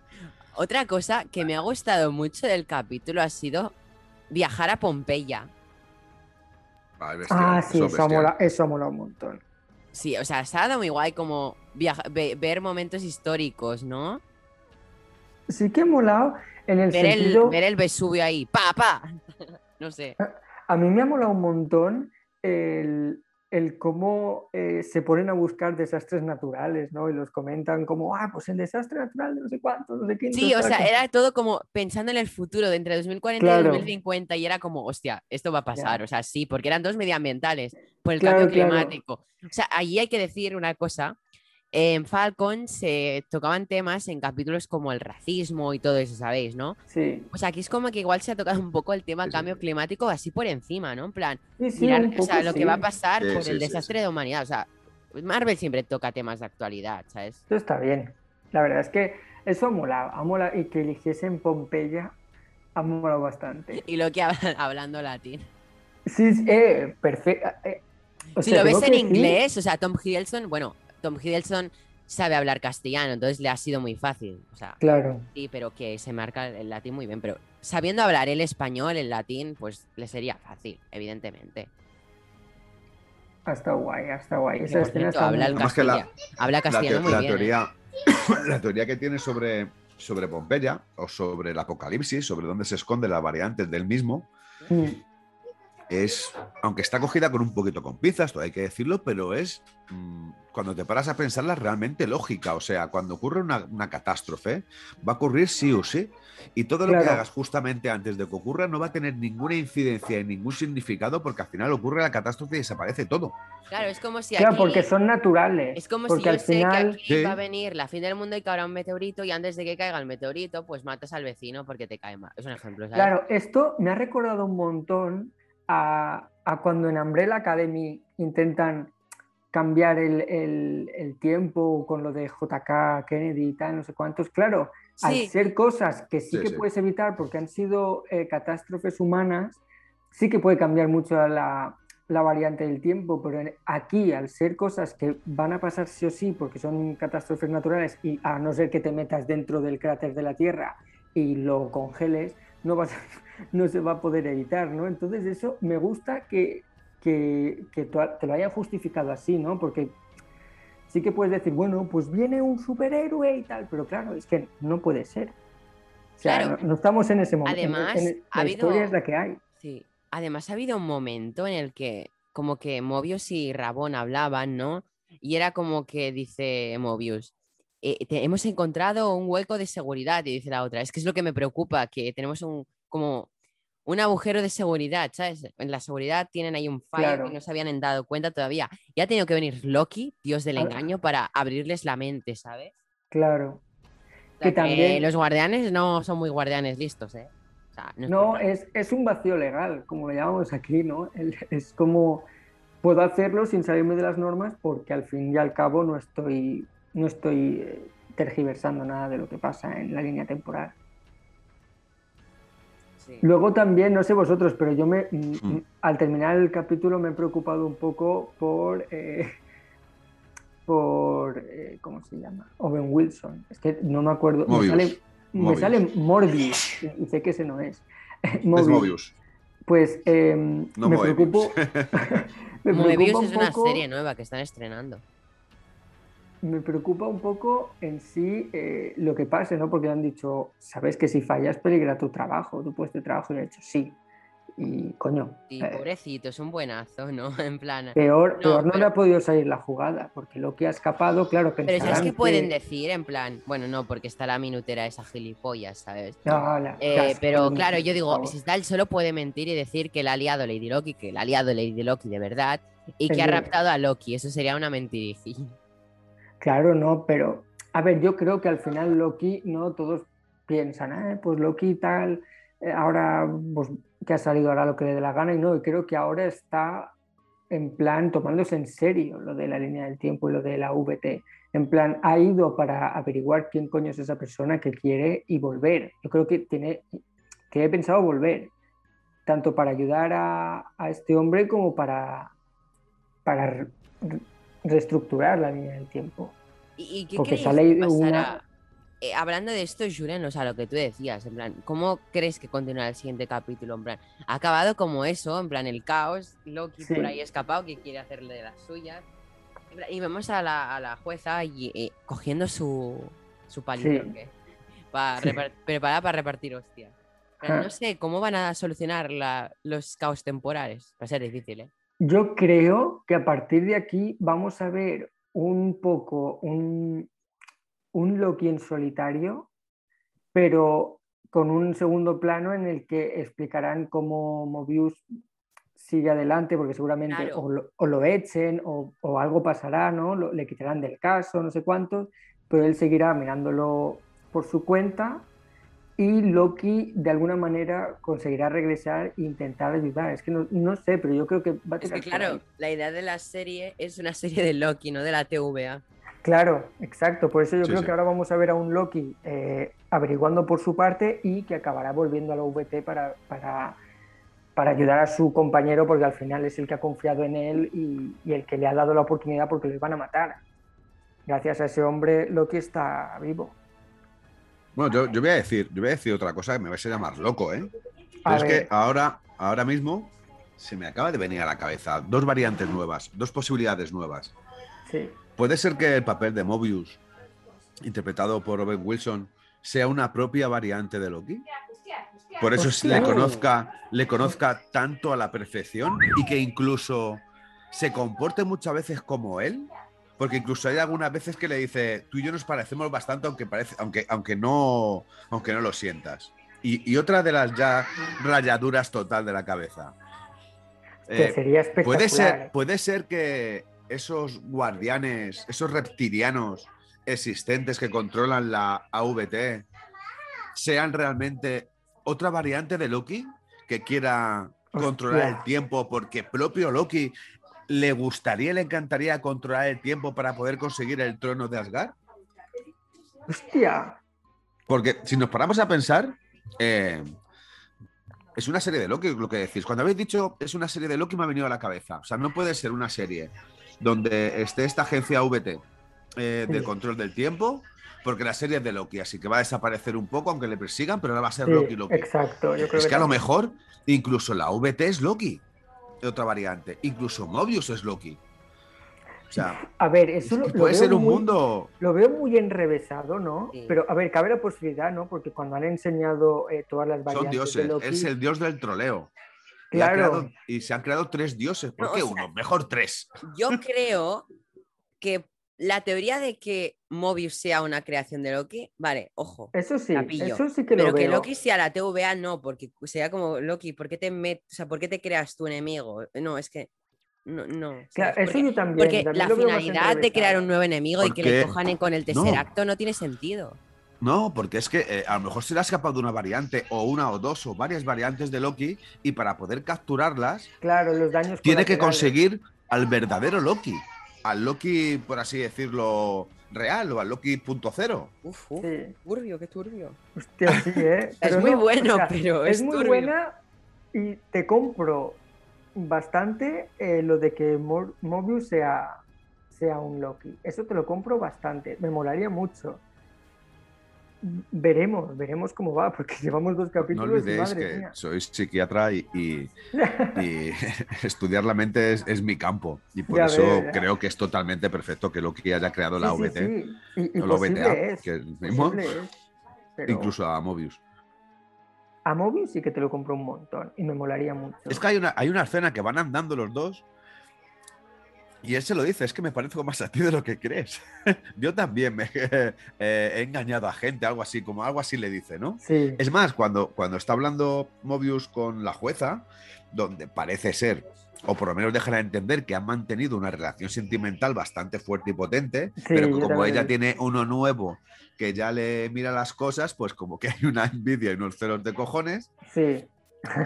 Otra cosa que me ha gustado mucho del capítulo ha sido viajar a Pompeya. Bestial, Ah, sí, eso eso mola- eso ha molado un montón. Sí, o sea, se ha dado muy guay como viaja- ve- ver momentos históricos, ¿no? Sí que ha molado en el Ver el, ver el Vesubio ahí, ¡pa, pa! No sé. A mí me ha molado un montón el, el cómo eh, se ponen a buscar desastres naturales, ¿no? Y los comentan como, ah, pues el desastre natural de no sé cuánto, no sé qué. Sí, o sea, era todo como pensando en el futuro de entre 2040 y 2050 y era como, hostia, esto va a pasar, o sea, sí, porque eran dos medioambientales por el cambio climático. O sea, allí hay que decir una cosa, en Falcon se tocaban temas en capítulos como el racismo y todo eso, ¿sabéis, no? Sí. Pues aquí es como que igual se ha tocado un poco el tema cambio climático así por encima, ¿no? En plan, sí, o sea, lo que va a pasar por el desastre de humanidad. O sea, Marvel siempre toca temas de actualidad, ¿sabes? Esto está bien. La verdad es que eso mola, mola y que eligiesen Pompeya ha molado bastante. Y lo que hablando latín. Sí, eh, perfecto. Eh, si lo ves en inglés, o sea, Tom Hiddleston, bueno, Tom Hiddleston sabe hablar castellano, entonces le ha sido muy fácil. O sea, claro. Sí, pero que se marca el latín muy bien. Pero sabiendo hablar el español, el latín, pues le sería fácil, evidentemente. Hasta guay, hasta guay. Esa escena habla, habla castellano muy la bien. Teoría, La teoría que tiene sobre, sobre Pompeya o sobre el apocalipsis, sobre dónde se esconden las variantes del mismo, mm. Es, aunque está cogida con un poquito con pinzas, todo hay que decirlo, pero es mm, cuando te paras a pensarla, realmente lógica. O sea, cuando ocurre una, catástrofe, va a ocurrir sí o sí. Y todo lo que hagas justamente antes de que ocurra no va a tener ninguna incidencia y ningún significado porque al final ocurre la catástrofe y desaparece todo. Claro, es como si Claro, porque son naturales. Es como si yo sé que aquí va a venir la fin del mundo y caerá un meteorito y antes de que caiga el meteorito, pues matas al vecino porque te cae mal. Es un ejemplo. Claro, esto me ha recordado un montón a, a cuando en Umbrella Academy intentan cambiar el, tiempo con lo de JK, Kennedy y tal, no sé cuántos. Claro, al ser cosas que sí, que puedes evitar porque han sido eh, catástrofes humanas, sí que puede cambiar mucho la, variante del tiempo, pero aquí, al ser cosas que van a pasar sí o sí porque son catástrofes naturales y a no ser que te metas dentro del cráter de la Tierra y lo congeles, no, vas no se va a poder evitar, ¿no? Entonces eso me gusta que que, te lo hayan justificado así, ¿no? Porque sí que puedes decir, bueno, pues viene un superhéroe y tal, pero claro, es que no puede ser. O sea, no, estamos en ese momento. Además, la historia es la que hay. Sí. Además, ha habido un momento en el que como que Mobius y Rabón hablaban, ¿no? Y era como que dice Mobius, eh, hemos encontrado un hueco de seguridad, y dice la otra, es que es lo que me preocupa, que tenemos un como un agujero de seguridad, ¿sabes? En la seguridad tienen ahí un fallo que no se habían dado cuenta todavía. Y ha tenido que venir Loki, dios del engaño, para abrirles la mente, ¿sabes? Claro. que, también... los guardianes no son muy guardianes listos, ¿eh? no, es, un vacío legal, como lo llamamos aquí, ¿no? Es como, puedo hacerlo sin salirme de las normas porque al fin y al cabo no estoy, no estoy eh, tergiversando nada de lo que pasa en la línea temporal. Luego también, no sé vosotros, pero yo me, mm, mm. Mm, al terminar el capítulo me he preocupado un poco por, eh, por eh, ¿cómo se llama? Owen Wilson. Es que no me acuerdo. Me sale, me sale, Morbius y sé que ese no es. Mobius. Es Mobius. Pues em, me, preocupo, me Mobius es una serie nueva que están estrenando me preocupa un poco en sí eh, lo que pase, ¿no? Porque han dicho, sabes que si fallas peligra tu trabajo, tu puesto de trabajo, y he dicho, sí. Y coño. Sí, eh, pobrecito, es un buenazo, ¿no? En plan. Peor no, no le ha podido salir la jugada, porque lo que ha escapado, claro, que. Pero ¿sabes qué pueden decir? En plan, bueno, no, porque está la minutera esa gilipollas, ¿sabes? No, eh, pero claro, yo digo, si está él solo puede mentir y decir que le ha liado Lady Loki, que le ha liado Lady Loki de verdad, y que ha raptado a Loki. Eso sería una mentirijilla. Claro, no, pero a ver, yo creo que al final Loki, no todos piensan, eh, pues Loki tal, eh, ahora pues, que ha salido ahora lo que le dé la gana y no, creo que ahora está en plan tomándose en serio lo de la línea del tiempo y lo de la VT. En plan, ha ido para averiguar quién coño es esa persona que quiere y volver. Yo creo que tiene, que he pensado volver, tanto para ayudar a, a este hombre como para, para reestructurar la línea del tiempo. ¿Y, qué Porque sale una... Eh, hablando de esto, Julen, o sea, lo que tú decías, en plan, ¿cómo crees que continuará el siguiente capítulo? En plan, ha acabado como eso, en plan, el caos, Loki por ahí escapado, que quiere hacerle de las suyas. Y vemos a la, jueza y, eh, cogiendo su, su palito, para preparada para repartir hostias. no sé cómo van a solucionar los caos temporales. Va a ser difícil, ¿eh? Yo creo que a partir de aquí vamos a ver un poco un, un Loki en solitario, pero con un segundo plano en el que explicarán cómo Mobius sigue adelante, porque seguramente Claro. o, lo, o lo echen o, o algo pasará, ¿no? Lo- le quitarán del caso, no sé cuántos, pero él seguirá mirándolo por su cuenta y Loki de alguna manera conseguirá regresar e intentar ayudar. Es que no, no sé, pero yo creo que va a Es que claro, la idea de la serie es una serie de Loki, no de la TVA. Claro, exacto. Por eso yo Sí, creo sí. que ahora vamos a ver a un Loki eh, averiguando por su parte y que acabará volviendo a la VT para, para, para ayudar a su compañero, porque al final es el que ha confiado en él y, y el que le ha dado la oportunidad porque les van a matar. Gracias a ese hombre, Loki está vivo. Bueno, yo, yo voy a decir, yo voy a decir otra cosa que me vais a llamar loco, ¿eh? Pero es que ahora, ahora mismo se me acaba de venir a la cabeza dos variantes nuevas, dos posibilidades nuevas. Sí. Puede ser que el papel de Mobius, interpretado por Owen Wilson, sea una propia variante de Loki. Por eso Hostia. le conozca, le conozca tanto a la perfección y que incluso se comporte muchas veces como él. Porque incluso hay algunas veces que le dice, tú y yo nos parecemos bastante, aunque, parece, aunque, aunque, no, aunque no lo sientas. Y, y otra de las ya rayaduras total de la cabeza. Que Eh, sería espectacular. Puede ser, puede ser que esos guardianes, esos reptilianos existentes que controlan la AVT, sean realmente otra variante de Loki que quiera controlar el tiempo porque propio Loki le gustaría, le encantaría controlar el tiempo para poder conseguir el trono de Asgard. Hostia. Porque si nos paramos a pensar, eh, es una serie de Loki, lo que decís. Cuando habéis dicho es una serie de Loki, me ha venido a la cabeza. O sea, no puede ser una serie donde esté esta agencia VT eh, de control del tiempo, porque la serie es de Loki, así que va a desaparecer un poco, aunque le persigan, pero ahora va a ser Sí, Loki Loki. exacto. Yo creo Es que a lo mejor incluso la VT es Loki, otra variante. Incluso Mobius es Loki. O sea, A ver, es eso lo, puede ser un muy- mundo. Lo veo muy enrevesado, ¿no? Sí. Pero, a ver, cabe la posibilidad, ¿no? Porque cuando han enseñado eh, todas las Son variantes de dioses. Loki, Es el dios del troleo. Y, claro, creado- y se han creado tres dioses. ¿Por No, qué sea- uno? Mejor tres. Yo creo que la teoría de que Mobius sea una creación de Loki, vale, ojo. eso sí, la pillo. eso sí que Pero lo que veo. Loki sea la TVA, no, porque sería como Loki, ¿por qué te met- o sea, ¿por qué te creas tu enemigo? No, es que no, no. Claro, ¿sabes? eso Porque- yo también. Porque también la finalidad de crear un nuevo enemigo y que le cojan en- con el No. Tesseracto no tiene sentido. No, porque es que eh, a lo mejor se le ha escapado de una variante, o una, o dos, o varias variantes de Loki, y para poder capturarlas, Claro, los daños tiene que conseguir al verdadero Loki. Al Loki, por así decirlo, real, o al Loki punto cero. Uf, uf, Sí. turbio, qué turbio. Hostia, sí, ¿eh? Es muy no, o bueno, sea, pero es es muy turbio. buena y te compro bastante eh, lo de que Mor- Mobius sea, sea un Loki. Eso te lo compro bastante. Me molaría mucho. Veremos, veremos cómo va, porque llevamos dos No capítulos y olvidéis madre que mía. sois psiquiatra y, y- y estudiar la mente es, es mi campo. Y por Ya eso creo que es totalmente perfecto que Loki haya creado la Sí, sí, VT. sí. Y, y o la es, que mismo, es, pero incluso a Mobius. a Mobius sí que te lo compro un montón y me molaría mucho. Es que hay una, hay una escena que van andando los dos y él se lo dice, es que me parezco más a ti de lo que crees. Yo también me eh, he engañado a gente, algo así, como algo así le dice, ¿no? Sí, Es más, cuando, cuando está hablando Mobius con la jueza, donde parece ser, o por lo menos dejan a entender que han mantenido una relación sentimental bastante fuerte y potente, Sí, pero que como ella tiene uno nuevo que ya le mira las cosas, pues como que hay una envidia y unos celos de cojones, sí.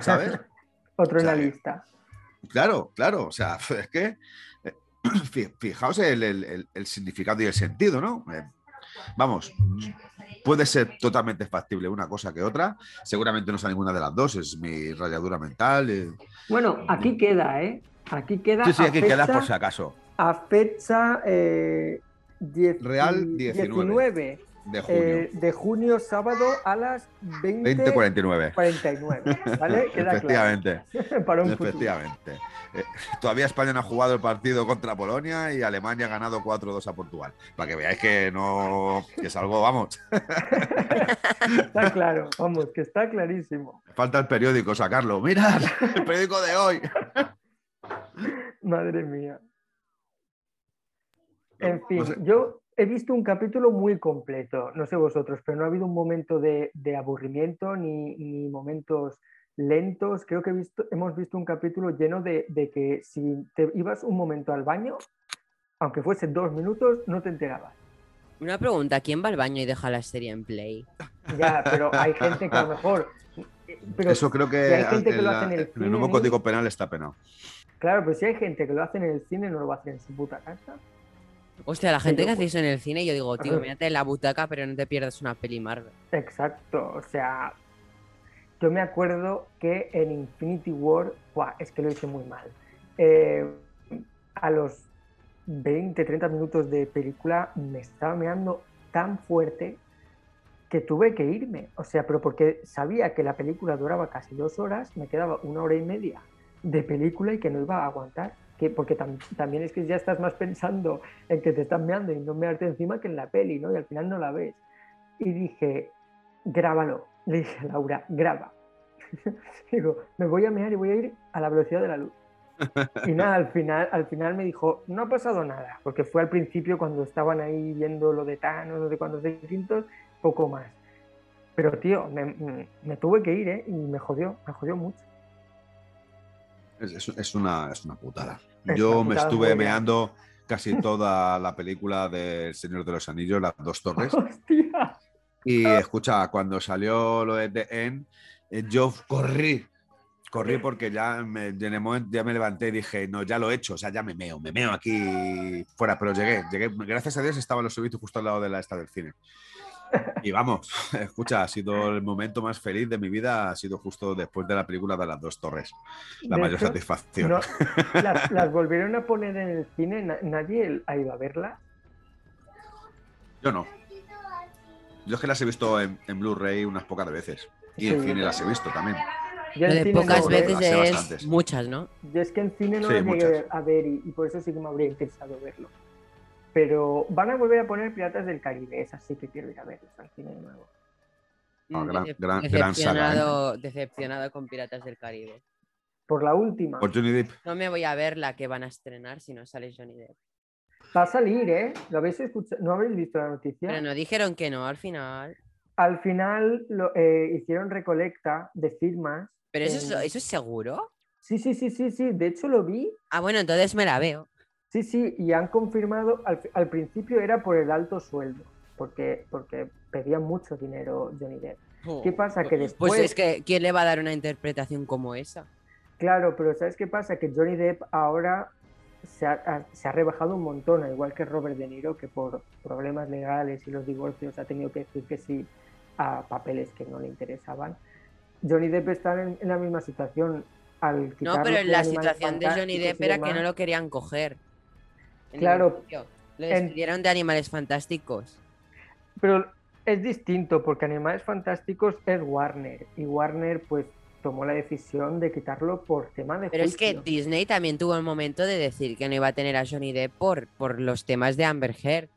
¿sabes? Otro en la lista. Claro, claro, o sea, es que fijaos el, el- el- el significado y el sentido, ¿no? Eh, vamos, puede ser totalmente factible una cosa que otra, seguramente no sea ninguna de las dos, es mi rayadura mental. eh. Bueno, aquí queda, ¿eh? Aquí queda. Sí, sí, aquí queda por si acaso, A fecha eh, Real 19. 19, de junio, eh, de junio, sábado a las 20. 2049. 49, ¿vale? Queda Efectivamente, claro. Para un efectivamente. Eh, todavía España no ha jugado el partido contra Polonia y Alemania ha ganado 4-2 a Portugal. Para que veáis que no, que es algo, vamos, Está claro, vamos, que está clarísimo. falta el periódico sacarlo. Mirad, el periódico de hoy. Madre mía. En No fin, sé. yo he visto un capítulo muy completo, no sé vosotros, pero no ha habido un momento de, de aburrimiento ni, ni momentos lentos. Creo que he visto, hemos visto un capítulo lleno de, de que si te ibas un momento al baño, aunque fuese dos minutos, no te enterabas. Una pregunta, ¿quién va al baño y deja la serie en play? Ya, pero hay gente que a lo mejor... Pero Eso creo que, si hay gente que lo hace en el en el cine, nuevo código penal está penado. Claro, pero si hay gente que lo hace en el cine, no lo va a hacer en su puta casa. Hostia, la gente que hace eso en el cine, yo digo, tío, mírate en la butaca, pero no te pierdas una peli Marvel. Exacto, o sea, yo me acuerdo que en Infinity War, ¡buah! es que lo hice muy mal. Eh, a los 20, 30 minutos de película me estaba meando tan fuerte que tuve que irme. O sea, pero porque sabía que la película duraba casi dos horas, me quedaba una hora y media de película y que no iba a aguantar. Que, porque tam- también es que ya estás más pensando en que te están meando y no mearte encima que en la peli, ¿no? Y al final no la ves. Y dije, grábalo. Le dije a Laura, graba. Digo, me voy a mear y voy a ir a la velocidad de la luz. Y nada, al final, al final me dijo, no ha pasado nada, porque fue al principio cuando estaban ahí viendo lo de Thanos, lo de cuando se quintos, poco más. Pero tío, me, me- tuve que ir, ¿eh? Y me jodió, me jodió mucho. Es- es una, es una putada. Yo me estuve meando casi toda la película del Señor de los Anillos, las dos torres. ¡Hostia! Y escucha, cuando salió lo de The End, eh, yo corrí, corrí porque ya me, en el momento ya me levanté y dije, no, ya lo he hecho, o sea, ya me meo, me meo aquí fuera, pero llegué, llegué, gracias a Dios estaban los servicios justo al lado de la esta del cine. Y vamos, escucha, ha sido el momento más feliz de mi vida, ha sido justo después de la película de las dos torres, la De mayor hecho, satisfacción. no- las, las volvieron a poner en el cine, na- nadie ha ido a verla. Yo no. Yo es que las he visto en, en Blu-ray unas pocas veces. Y Sí, en cine las he visto también. Yo en de cine pocas no, veces Las sé es bastantes. muchas, ¿no? Yo es que en cine no Sí, lo llegué a ver y, y por eso sí que me habría interesado verlo. Pero van a volver a poner Piratas del Caribe, esas sí que quiero ir a verlas al cine de nuevo. No, Mm, gran- gran- gran saga, ¿eh? decepcionado, con Piratas del Caribe. Por la última. Por Johnny Depp. No me voy a ver la que van a estrenar si no sale Johnny Depp. Va a salir, ¿eh? ¿Lo habéis escuchado? ¿No habéis visto la noticia? Pero no dijeron que no al final. Al final lo- eh, hicieron recolecta de firmas. Pero eso, es, eso es seguro. Sí, sí, sí, sí, sí. De hecho lo vi. Ah, bueno, entonces me la veo. Sí, sí, y han confirmado, al, al principio era por el alto sueldo, porque, porque pedían mucho dinero Johnny Depp. ¿Qué pasa? Que después... Pues es que, ¿quién le va a dar una interpretación como esa? Claro, pero ¿sabes qué pasa? Que Johnny Depp ahora se ha, ha- se ha rebajado un montón, al igual que Robert De Niro, que por problemas legales y los divorcios ha tenido que decir que sí a papeles que no le interesaban. Johnny Depp está en, en la misma situación. Al No, pero de la situación de Johnny Depp era que no lo querían coger. Claro. Lo en- despidieron de Animales Fantásticos. Pero es distinto porque Animales Fantásticos es Warner y Warner pues tomó la decisión de quitarlo por tema de Pero es que. Disney también tuvo el momento de decir que no iba a tener a Johnny Depp por, por los temas de Amber Heard.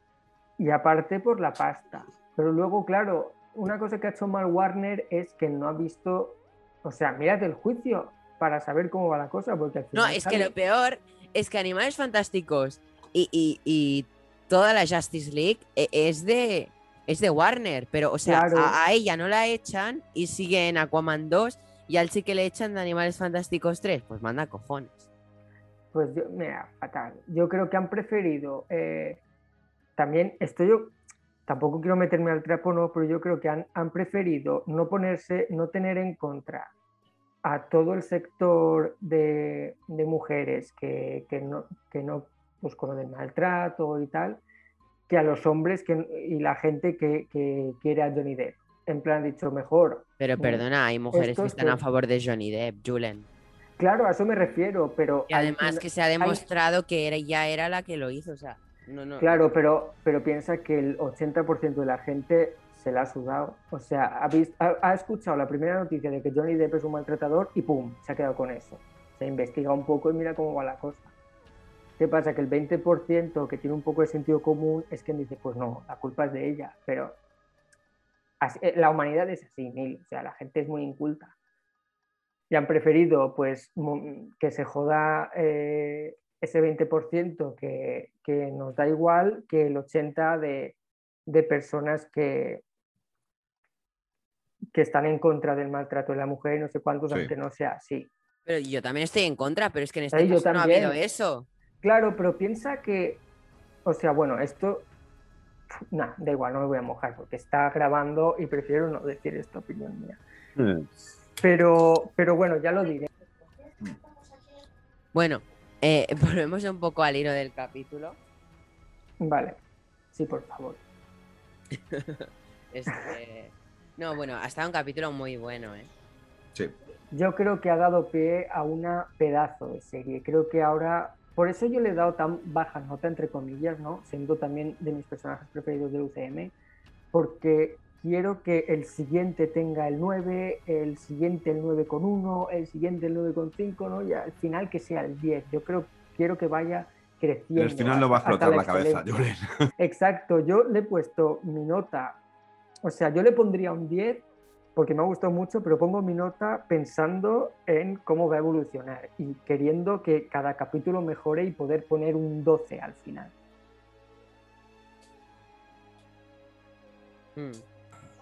y aparte por la pasta. Pero luego, claro, una cosa que ha hecho mal Warner es que no ha visto, o sea, mírate el juicio para saber cómo va la cosa, porque al No, es que lo peor es que Animales Fantásticos y, y- y toda la Justice League eh, es de, es de Warner, pero o sea, Claro. a, a ella no la echan y sigue en Aquaman 2 y al sí que le echan de Animales Fantásticos 3, pues manda cojones. Pues yo, mira, fatal. Yo creo que han preferido. eh, también esto yo tampoco quiero meterme al trapo, no, pero yo creo que han, han preferido no ponerse, no tener en contra a todo el sector de, de mujeres que, que no, que no, pues con lo del maltrato y tal, que a los hombres que, y la gente que, que quiere a Johnny Depp. En plan, dicho mejor, Pero Mm. perdona, hay mujeres que están a favor de Johnny Depp, Julen. claro, a eso me refiero, pero Y además que se ha demostrado que era, ya era la que lo hizo, o sea, no, no. Claro, pero, pero piensa que el 80% de la gente se la ha sudado. O sea, ha, vis- ha- ha escuchado la primera noticia de que Johnny Depp es un maltratador y ¡pum! Se ha quedado con eso. Se investiga un poco y mira cómo va la cosa. ¿Qué pasa? Que el 20% que tiene un poco de sentido común es quien dice, pues no, la culpa es de ella. Pero así- eh, la humanidad es así, Neil. O sea, la gente es muy inculta. Y han preferido, pues, que se joda eh, ese 20% que, que nos da igual que el 80% de, de personas que, que están en contra del maltrato de la mujer y no sé cuántos, Sí. aunque no sea así. Pero yo también estoy en contra, pero es que en este Ay, yo caso no ha también. habido eso. Claro, pero piensa que, o sea, bueno, esto, nah, da igual, no me voy a mojar porque está grabando y prefiero no decir esta opinión mía. Pero, pero bueno, ya lo diré. Bueno, eh, volvemos un poco al hilo del capítulo. Vale, sí, por favor. Este, No, bueno, ha estado un capítulo muy bueno, ¿eh? Sí. Yo creo que ha dado pie a una pedazo de serie. Creo que ahora, por eso yo le he dado tan baja nota, entre comillas, ¿no? Siendo también de mis personajes preferidos del UCM, porque quiero que el siguiente tenga el 9, el siguiente el 9,1, el siguiente el 9,5, ¿no? Y al final que sea el 10. Yo creo, quiero que vaya creciendo. Al final no va a explotar la la cabeza. Julen. Exacto, yo le he puesto mi nota, o sea, yo le pondría un 10 porque me ha gustado mucho, pero pongo mi nota pensando en cómo va a evolucionar y queriendo que cada capítulo mejore y poder poner un 12 al final. Mm.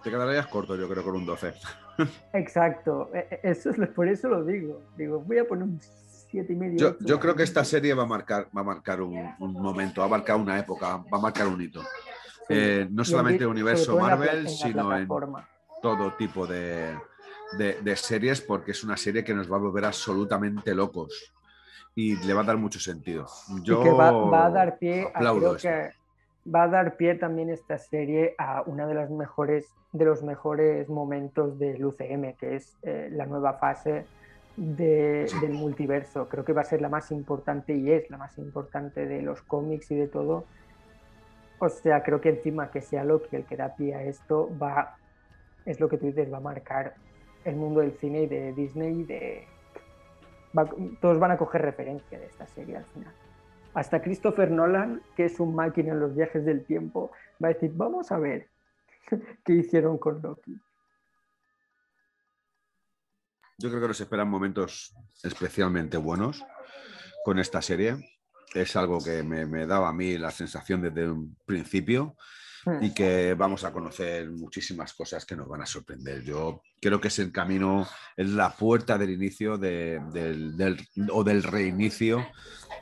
Te quedarías corto, yo creo, con un 12. Exacto, e- e- eso es, lo- por eso lo digo. Digo, voy a poner un 7 y medio. Yo, creo que esta serie va a marcar, va a marcar un, un momento, va a marcar una época, va a marcar un hito. Sí. Eh, no en solamente vi- el universo en la Marvel, en la sino en plataforma. Todo tipo de, de- de series, porque es una serie que nos va a volver absolutamente locos y le va a dar mucho sentido. Yo y que va, va a dar pie a, creo que va a dar pie también esta serie a una de las mejores de los mejores momentos del UCM que es eh, la nueva fase de- Sí. del multiverso creo que va a ser la más importante y es la más importante de los cómics y de todo o sea creo que encima que sea Loki el que da pie a esto va es lo que tú dices va a marcar el mundo del cine y de Disney de todos van a coger referencia de esta serie al final. Hasta Christopher Nolan, que es un máquina en los viajes del tiempo, va a decir, vamos a ver qué hicieron con Loki. Yo creo que nos esperan momentos especialmente buenos con esta serie. Es algo que me, me daba a mí la sensación desde un principio. Y que vamos a conocer muchísimas cosas que nos van a sorprender. Yo creo que es el camino, es la puerta del inicio de- del, del- o del reinicio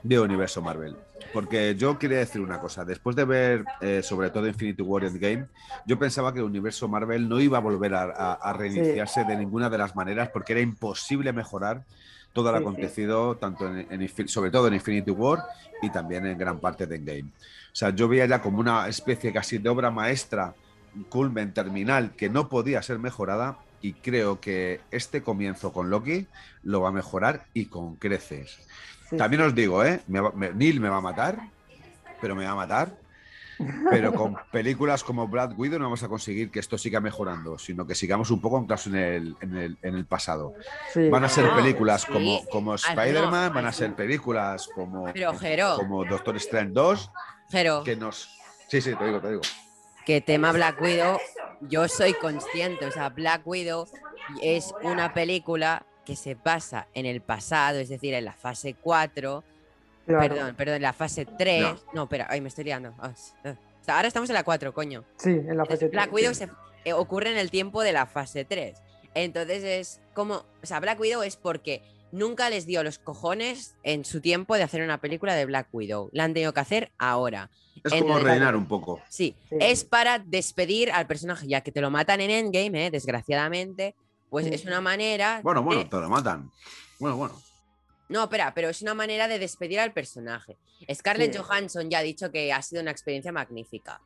de Universo Marvel. Porque yo quería decir una cosa, después de ver eh, sobre todo Infinity War y Endgame, yo pensaba que el Universo Marvel no iba a volver a, a- a reiniciarse de ninguna de las maneras porque era imposible mejorar todo el Sí, sí. acontecido, tanto en, sobre todo en Infinity War y también en gran parte de Endgame. O sea, yo veía ya como una especie casi de obra maestra, culmen terminal, que no podía ser mejorada. Y creo que este comienzo con Loki lo va a mejorar y con creces. Sí, También os digo, ¿eh? Me va- me- Neil me va a matar, pero me va a matar. Pero con películas como Black Widow no vamos a conseguir que esto siga mejorando, sino que sigamos un poco anclados en el, en el, en el pasado. sí. Van a ser No, películas sí. como, como no. Spider-Man, van a ser películas como, Pero, Jero, como Doctor Strange 2, Jero, que nos... Sí, sí, te digo, te digo. que tema Black Widow, yo soy consciente, o sea, Black Widow es una película que se pasa en el pasado, es decir, en la fase 4, Claro. perdón, perdón, en la fase 3, no, espera, ay, me estoy liando. Ah, ah. O sea, ahora estamos en la 4, coño. Sí, en la fase Black tres, Widow sí. se, eh, ocurre en el tiempo de la fase 3. Entonces es como, o sea, Black Widow es porque nunca les dio los cojones en su tiempo de hacer una película de Black Widow. La han tenido que hacer ahora. Es En como el- rellenar un poco. Sí, Sí. es para despedir al personaje, ya que te lo matan en Endgame, ¿eh? desgraciadamente, pues Sí. es una manera. Bueno, bueno, de- te lo matan. Bueno, bueno. No, espera, pero es una manera de despedir al personaje. Scarlett Sí. Johansson ya ha dicho que ha sido una experiencia magnífica.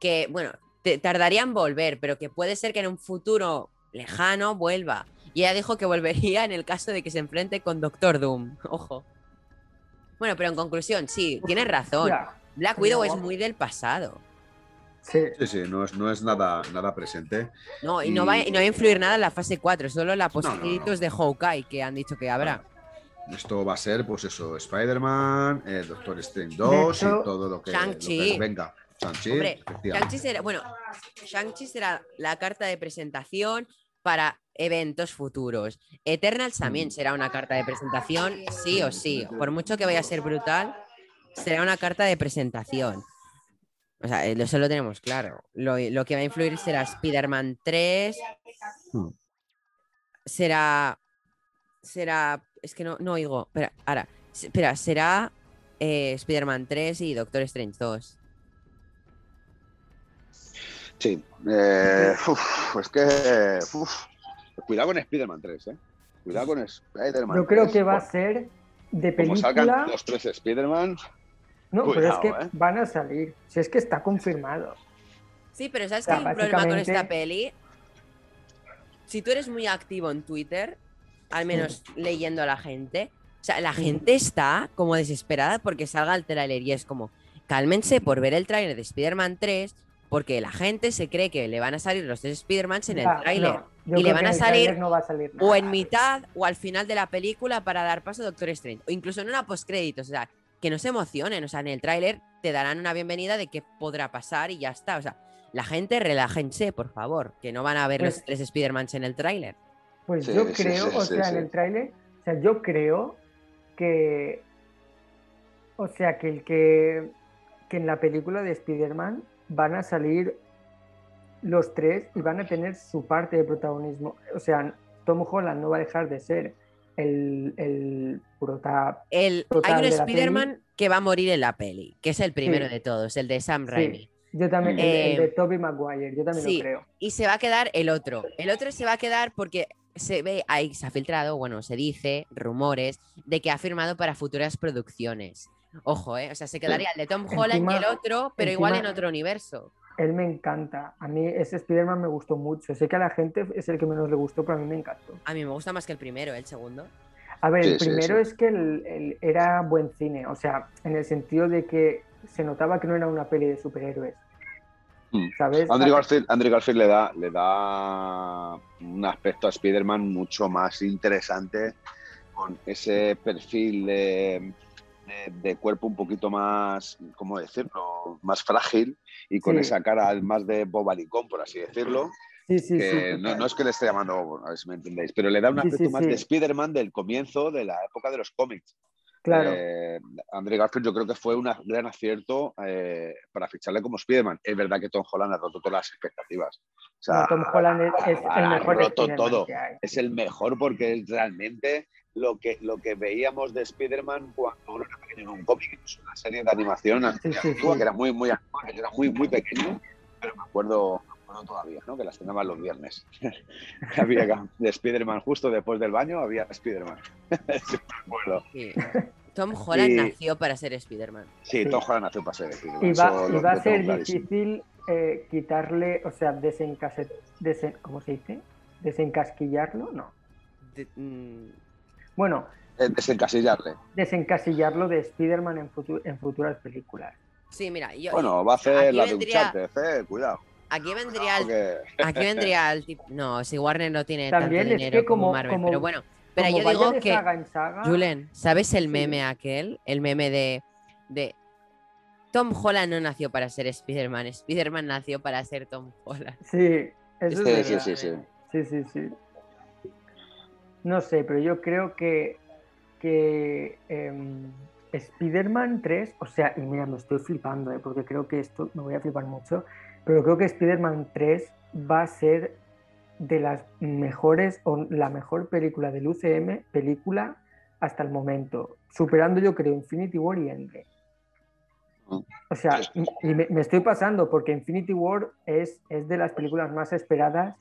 Que, bueno, te- tardaría en volver, pero que puede ser que en un futuro lejano vuelva. Y ella dijo que volvería en el caso de que se enfrente con Doctor Doom. Ojo. Bueno, pero en conclusión, sí, tienes razón. Black Widow es muy del pasado. sí. Sí, sí, no es, no es nada, nada presente. No, y no va, y no va a influir nada en la fase 4, solo la no, no. posibilitos de Hawkeye que han dicho que habrá. Esto va a ser, pues eso, Spider-Man, eh, Doctor Strange 2 hecho, y todo lo que, lo Shang-Chi. que venga. Shang-Chi, será, bueno, Shang-Chi será la carta de presentación, para eventos futuros. Eternals también Mm. será una carta de presentación, sí o sí. Por mucho que vaya a ser brutal, será una carta de presentación. O sea, eh, eso lo tenemos claro. Lo, lo que va a influir será Spider-Man 3. Hmm. Será. Será. Es que no, no oigo. Espera, ahora. Espera, será eh, Spider-Man 3 y Doctor Strange 2. Sí. eh, uf, es que. uf, cuidado con Spider-Man 3, ¿eh? Cuidado con Spider-Man Yo creo 3, que va a ser de Como salgan película. los tres Spider-Man. No, pero es que ¿eh? van a salir. Si es que está confirmado. Sí, pero ¿sabes O sea, qué hay un problema con esta peli? Si tú eres muy activo en Twitter, al menos leyendo a la gente, o sea, la gente está como desesperada porque salga el tráiler y es como, cálmense por ver el tráiler de Spider-Man 3 porque la gente se cree que le van a salir los tres Spider-Mans en el tráiler. no, y le van a salir tráiler no va a salir O en mitad o al final de la película para dar paso a Doctor Strange. O incluso en una postcréditos. O sea, que no se emocionen. O sea, en el tráiler te darán una bienvenida de qué podrá pasar y ya está. O sea, la gente relájense, por favor. Que no van a ver los Pues- tres Spider-Mans en el tráiler. Pues Sí, yo sí, creo, sí, o sí, sea, sí. en el tráiler, o sea, yo creo que, o sea, que el que, que en la película de Spider-Man van a salir los tres y van a tener su parte de protagonismo. O sea, Tom Holland no va a dejar de ser el, el prota- El, hay un de Spider-Man que va a morir en la peli, que es el primero Sí. de todos, el de Sam Sí. Raimi. Yo también, el, Eh, el de Tobey Maguire, yo también sí. lo creo. Y se va a quedar el otro. El otro se va a quedar porque se ve, ahí se ha filtrado, bueno, se dice, rumores, de que ha firmado para futuras producciones. Ojo, ¿eh? O sea, se quedaría el de Tom Holland y el otro, pero igual en otro universo. Él me encanta. A mí ese Spider-Man me gustó mucho. Sé que a la gente es el que menos le gustó, pero a mí me encantó. A mí me gusta más que el primero, ¿eh? el segundo. A ver, el sí, primero sí. es que el- el- era buen cine, o sea, en el sentido de que se notaba que no era una peli de superhéroes. Mm. ¿Sabes? Andrew Garfield, Andrew Garfield le da, le da un aspecto a Spider-Man mucho más interesante, con ese perfil de, de- de cuerpo un poquito más, ¿cómo decirlo?, más frágil y con Sí. esa cara más de bobalicón, por así decirlo. Sí, sí, que sí. no, no es que le esté llamando, a ver si me entendéis, pero le da un aspecto más de Spider-Man del comienzo de la época de los cómics. Claro. Eh, Andrew Garfield yo creo que fue un gran acierto eh, para ficharle como Spider-Man. Es verdad que Tom Holland ha roto todas las expectativas. O sea, No, Tom Holland es, es ha el mejor roto Spider-Man todo. Es el mejor porque es realmente lo que, lo que veíamos de Spider-Man cuando uno era pequeño en un cómic, una serie de animación Sí, sí, antigua, sí. que era muy, muy era muy, muy pequeño, pero me acuerdo, acuerdo todavía, ¿no? Que las teníamos los viernes. había de Spider-Man justo después del baño, había Spider-Man. Sí. Sí. Tom Holland Y- nació para ser Spider-Man. Sí, Sí. Tom Holland nació para ser Spider-Man. Y va, y va a ser clarísimo. difícil eh, quitarle, o sea, desencase, desen- ¿cómo se dice? Desencasquillarlo, no. De- mm, Bueno, Eh, Desencasillarle. desencasillarlo de Spider-Man en, futu- en futuras películas. sí, mira, yo, Bueno, va a hacer la de vendría- Uncharted, eh, cuidado. Aquí vendría el Aquí vendría el tipo. No, si Warner no tiene También tanto es dinero que como, como- Marvel. como- pero bueno, pero yo digo que. saga en saga, Julen, ¿sabes el Sí. meme aquel? El meme de. de Tom Holland no nació para ser Spider-Man. Spider-Man nació para ser Tom Holland. Sí, eso Sí, es sí, verdad. sí, sí. Sí, sí, sí. No sé, pero yo creo que, que em, Spider-Man 3, o sea, y mira, me estoy flipando, ¿eh? porque creo que esto me voy a flipar mucho, pero creo que Spider-Man 3 va a ser de las mejores o la mejor película del UCM, película hasta el momento, superando yo creo Infinity War y Endgame. Mm. O sea, y y me, me estoy pasando porque Infinity War es, es de las películas más esperadas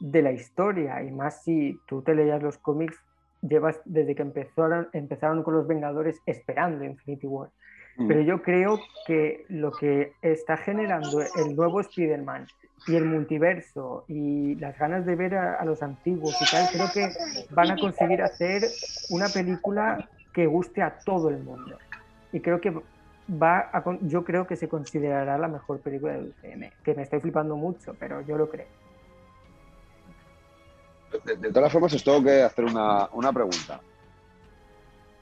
de la historia y más si tú te leías los cómics, llevas desde que empezaron, empezaron con los Vengadores esperando Infinity War. Mm. Pero yo creo que lo que está generando el nuevo Spider-Man y el multiverso y las ganas de ver a, a los antiguos y tal, creo que van a conseguir hacer una película que guste a todo el mundo. Y creo que va a, yo creo que se considerará la mejor película del UCM, que me estoy flipando mucho, pero yo lo creo. De, de todas formas, os tengo que hacer una, una pregunta.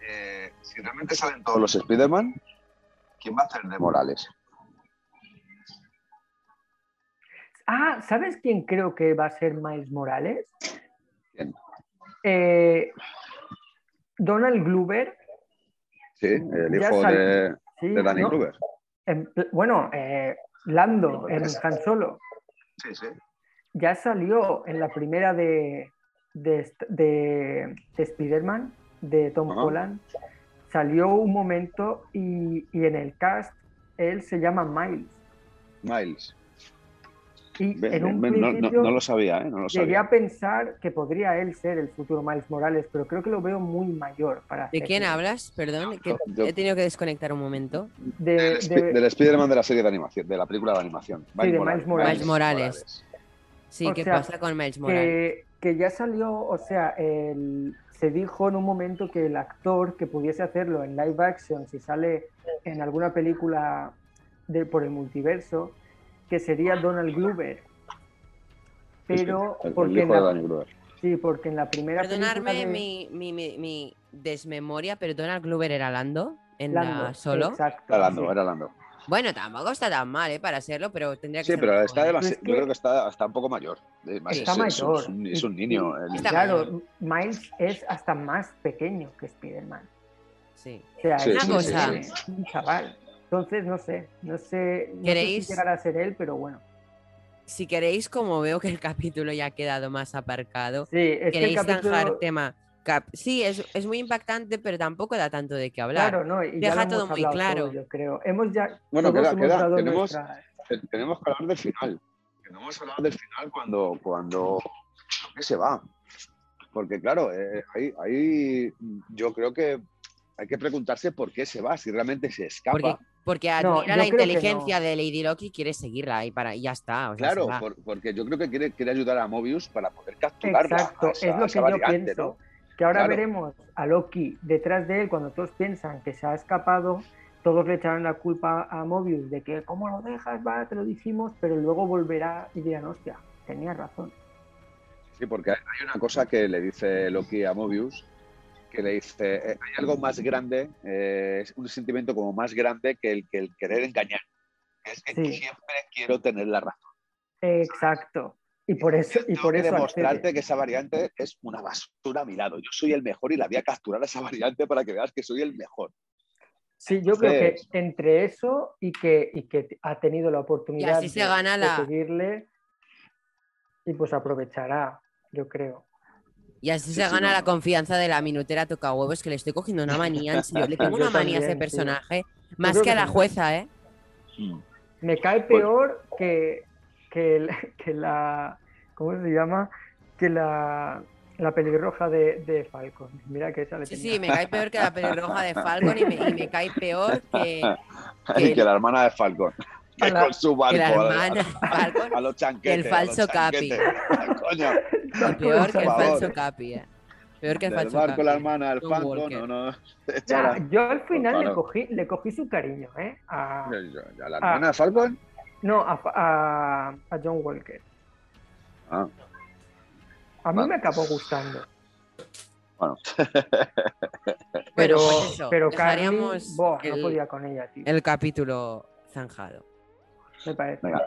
Eh, si realmente salen todos los Spider-Man, ¿quién va a hacer de Morales? Ah, ¿sabes quién creo que va a ser Miles Morales? ¿Quién? Eh, Donald Glover. Sí, el hijo de, sí, de Danny ¿no? Glover. En pl- bueno, eh, Lando en Han Solo. Sí, sí. Ya salió en la primera de, de, de, de Spider-Man, de Tom. Holland. Salió un momento y, y en el cast él se llama Miles. Miles. Y en un no, no- principio no lo sabía, ¿eh? No lo llegué sabía. a pensar que podría él ser el futuro Miles Morales, pero creo que lo veo muy mayor para ¿De quién hablas? Perdón, que Yo- he tenido que desconectar un momento. De, Del, de- del Spider-Man de la serie de animación, de la película de animación. de Miles Morales. Miles Morales. Sí, O ¿qué sea, pasa con Miles Morales? que, que ya salió, o sea, el- se dijo en un momento que el actor que pudiese hacerlo en live action, si sale en alguna película de, por el multiverso, que sería Donald Glover. Pero el, el porque, en la, sí, porque en la primera Perdonarme película de mi, mi, mi, mi desmemoria, pero Donald Glover era Lando en Lando, la solo. exacto, Era Lando, sí. era Lando. Bueno, tampoco está tan mal, ¿eh? Para serlo, pero tendría que Sí, ser pero está Pero es yo que- creo que está, está un poco mayor. Además, Está es, mayor. Es un, es un Y- niño. y- el- Está Claro, Miles es hasta más pequeño que Spider-Man. Sí. O sea, Sí, es sí, un- sí, un chaval. Entonces, no sé, no sé, no sé ¿Queréis? si llegará a ser él, pero bueno. Si queréis, como veo que el capítulo ya ha quedado más aparcado, Sí, es que el queréis capítulo- zanjar tema. Cap- Sí, es, es muy impactante, pero tampoco da tanto de qué hablar. Claro, no, y Deja todo muy claro. todo, yo creo. Hemos ya Bueno, queda- hemos queda, tenemos- nuestra- Tenemos que hablar del final. Que no hemos hablado del final cuando, cuando ¿por qué se va. Porque claro, eh, ahí, ahí yo creo que hay que preguntarse por qué se va, si realmente se escapa. Porque, porque admira la que inteligencia no. de Lady Loki y quiere seguirla y, para, y ya está. o sea, se Claro, por- porque yo creo que quiere, quiere ayudar a Mobius para poder capturarla. Exacto, a esa- es a lo que yo variante, pienso. ¿no? Que ahora Claro. veremos a Loki detrás de él cuando todos piensan que se ha escapado. Todos le echarán la culpa a Mobius de que, ¿cómo lo dejas? Va, te lo dijimos, pero luego volverá y dirán, hostia, tenía razón. Sí, porque hay una cosa que le dice Loki a Mobius, que le dice, eh, hay algo más grande, eh, es un sentimiento como más grande que el, que el querer engañar. Es que Sí. siempre quiero tener la razón. Exacto. Y por eso, y Tengo por que eso demostrarte accede. que esa variante es una basura a mi lado. Yo soy el mejor y la voy a capturar a esa variante para que veas que soy el mejor. Sí, yo creo que entre eso y que, y que ha tenido la oportunidad así se de, gana de la- seguirle y pues aprovechará, yo creo. Y así Sí, se sí, gana no. la confianza de la minutera toca huevos, que le estoy cogiendo una manía, en serio. Le tengo Yo una manía a ese sí. personaje, más que que a la jueza, ¿eh? Me cae Pues- peor que, que, el- que la. ¿Cómo se llama? Que la, la pelirroja de, de Falcon. Mira que esa le Sí, tenía. sí, me cae peor que la pelirroja de Falcon y me, y me cae peor que, Y Que- que la hermana de Falcon. A Que la- con su barco. que la a- hermana de Falcon. A, a los chanquetes. el a falso Capi. Coño, peor que el falso Capi, ¿eh? Peor que el del falso barco Capi. la hermana, el John Falcon, no, no. Ya, yo al final le cogí, le cogí su cariño, ¿eh? A, ¿A la hermana de Falcon? No, a, a, a John Walker. Ah, A mí me acabó gustando. bueno. Pero, Pero, pues eso, pero no podía con ella, tío. el capítulo zanjado. Me parece. Venga.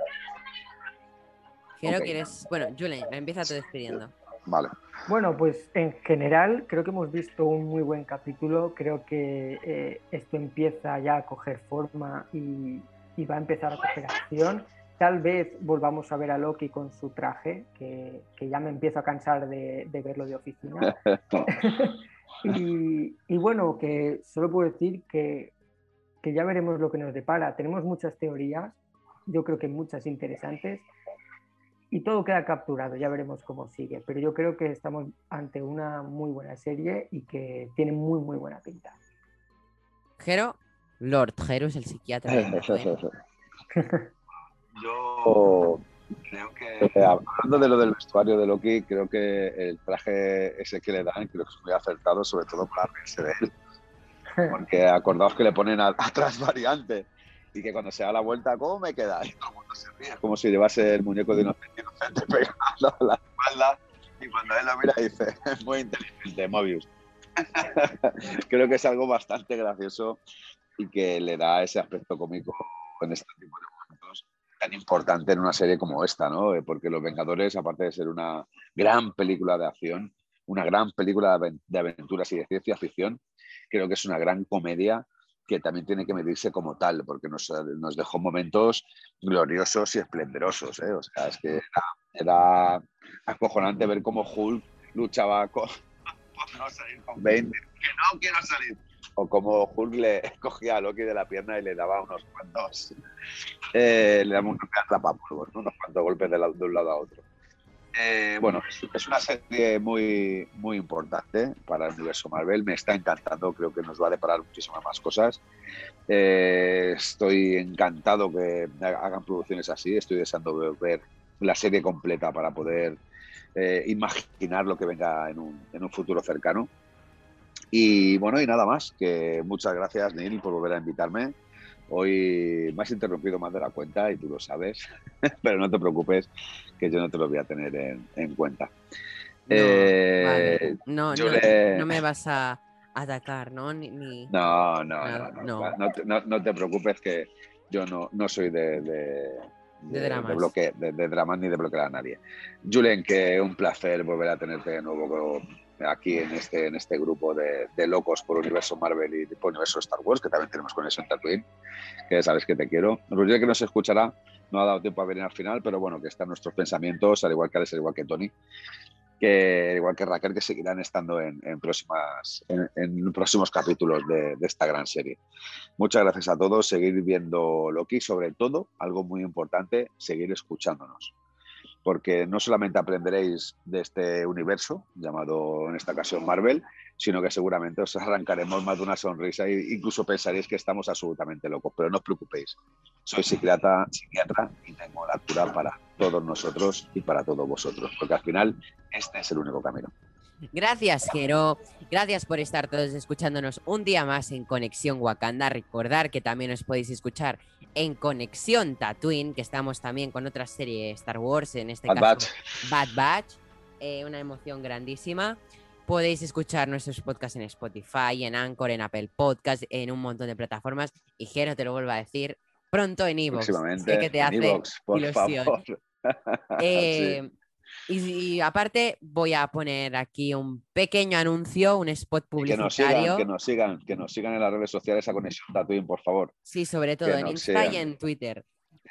Bueno, Julen, empieza tú despidiendo. vale. Bueno, pues en general creo que hemos visto un muy buen capítulo. Creo que eh, esto empieza ya a coger forma y, y va a empezar a coger acción. Tal vez volvamos a ver a Loki con su traje, que, que ya me empiezo a cansar de, de verlo de oficina. y, y bueno, que solo puedo decir que, que ya veremos lo que nos depara. Tenemos muchas teorías, yo creo que muchas interesantes, y todo queda capturado, ya veremos cómo sigue. Pero yo creo que estamos ante una muy buena serie y que tiene muy, muy buena pinta. Jero, Lord Jero es el psiquiatra. Yo creo que, eh, hablando de lo del vestuario de Loki, creo que el traje ese que le dan, creo que es muy acertado, sobre todo para reírse de él. Porque acordaos que le ponen a- atrás variante y que cuando se da la vuelta, ¿cómo me queda? Y todo el mundo se ríe, como si llevase el muñeco de inocente, inocente pegado a la espalda. Y cuando él lo mira, dice, es muy inteligente, Mobius. creo que es algo bastante gracioso y que le da ese aspecto cómico en este tipo de momentos. tan importante en una serie como esta, ¿no? Eh, porque Los Vengadores, aparte de ser una gran película de acción, una gran película de aventuras y de ciencia ficción, creo que es una gran comedia que también tiene que medirse como tal, porque nos, dejó momentos gloriosos y esplendorosos. ¿eh? O sea, es que era, acojonante ver cómo Hulk luchaba con, no salir con Bane, que no quiero salir. O como Hulk le cogía a Loki de la pierna y le daba unos cuantos, eh, le daba unos, cuantos golpes de, de un lado a otro. Eh, bueno, es una serie muy, muy importante para el universo Marvel. Me está encantando, creo que nos va a deparar muchísimas más cosas. Eh, estoy encantado que hagan producciones así. Estoy deseando ver la serie completa para poder eh, imaginar lo que venga en un, en un futuro cercano. Y bueno, y nada más, que muchas gracias Neil por volver a invitarme. Hoy me has interrumpido más de la cuenta y tú lo sabes, pero no te preocupes que yo no te lo voy a tener en, cuenta. No, eh, no, no, me vas a atacar, ¿no? Ni, No, no, no, no, no, te preocupes que yo no, no soy de, de, de, de, de, dramas ni de bloquear a nadie. Julen, que un placer volver a tenerte de nuevo aquí en este, en este grupo de, locos por universo Marvel y por universo Star Wars, que también tenemos con eso en Tatooine, que sabes que te quiero. Roger que no se escuchará, no ha dado tiempo a venir al final, pero bueno, que están nuestros pensamientos, al igual que Alex, al igual que Tony, que igual que Raquel, que seguirán estando en, próximas, en, próximos capítulos de, de esta gran serie. Muchas gracias a todos, seguir viendo Loki, sobre todo, algo muy importante, seguir escuchándonos porque no solamente aprenderéis de este universo, llamado en esta ocasión Marvel, sino que seguramente os arrancaremos más de una sonrisa e incluso pensaréis que estamos absolutamente locos. Pero no os preocupéis, soy psiquiatra, psiquiatra y tengo la cura para todos nosotros y para todos vosotros, porque al final este es el único camino. Gracias, Jero. Gracias por estar todos escuchándonos un día más en Conexión Wakanda. Recordar que también os podéis escuchar en Conexión Tatooine, que estamos también con otra serie Star Wars, en este caso Bad Batch. Eh, una emoción grandísima. Podéis escuchar nuestros podcasts en Spotify, en Anchor, en Apple Podcasts, en un montón de plataformas. Y Jero, te lo vuelvo a decir, pronto en Evox. Sé que te hace ilusión. Eh, y, aparte voy a poner aquí un pequeño anuncio, un spot publicitario. Que nos sigan, que nos sigan, en las redes sociales a Conexión Tatooine, por favor. Sí, sobre todo en Instagram y en Twitter.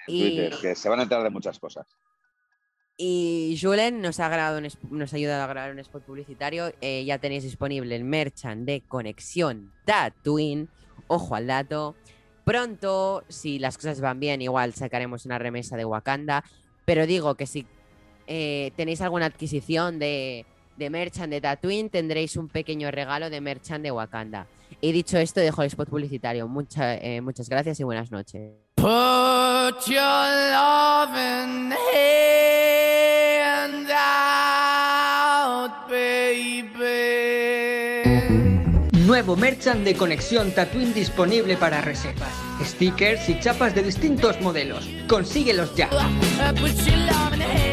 En Twitter, que se van a enterar de muchas cosas. Y Julen nos ha, grabado nos ha ayudado a grabar un spot publicitario. Eh, ya tenéis disponible el merchant de Conexión Tatooine. Ojo al dato. Pronto, si las cosas van bien, igual sacaremos una remesa de Wakanda. Pero digo que si eh, tenéis alguna adquisición de, de Merchant de Tatooine, tendréis un pequeño regalo de Merchant de Wakanda. Y dicho esto, dejo el spot publicitario. Eh, muchas gracias y buenas noches. Nuevo merchant de conexión Tatooine disponible para reservas. Stickers y chapas de distintos modelos. Consíguelos ya. Put your love in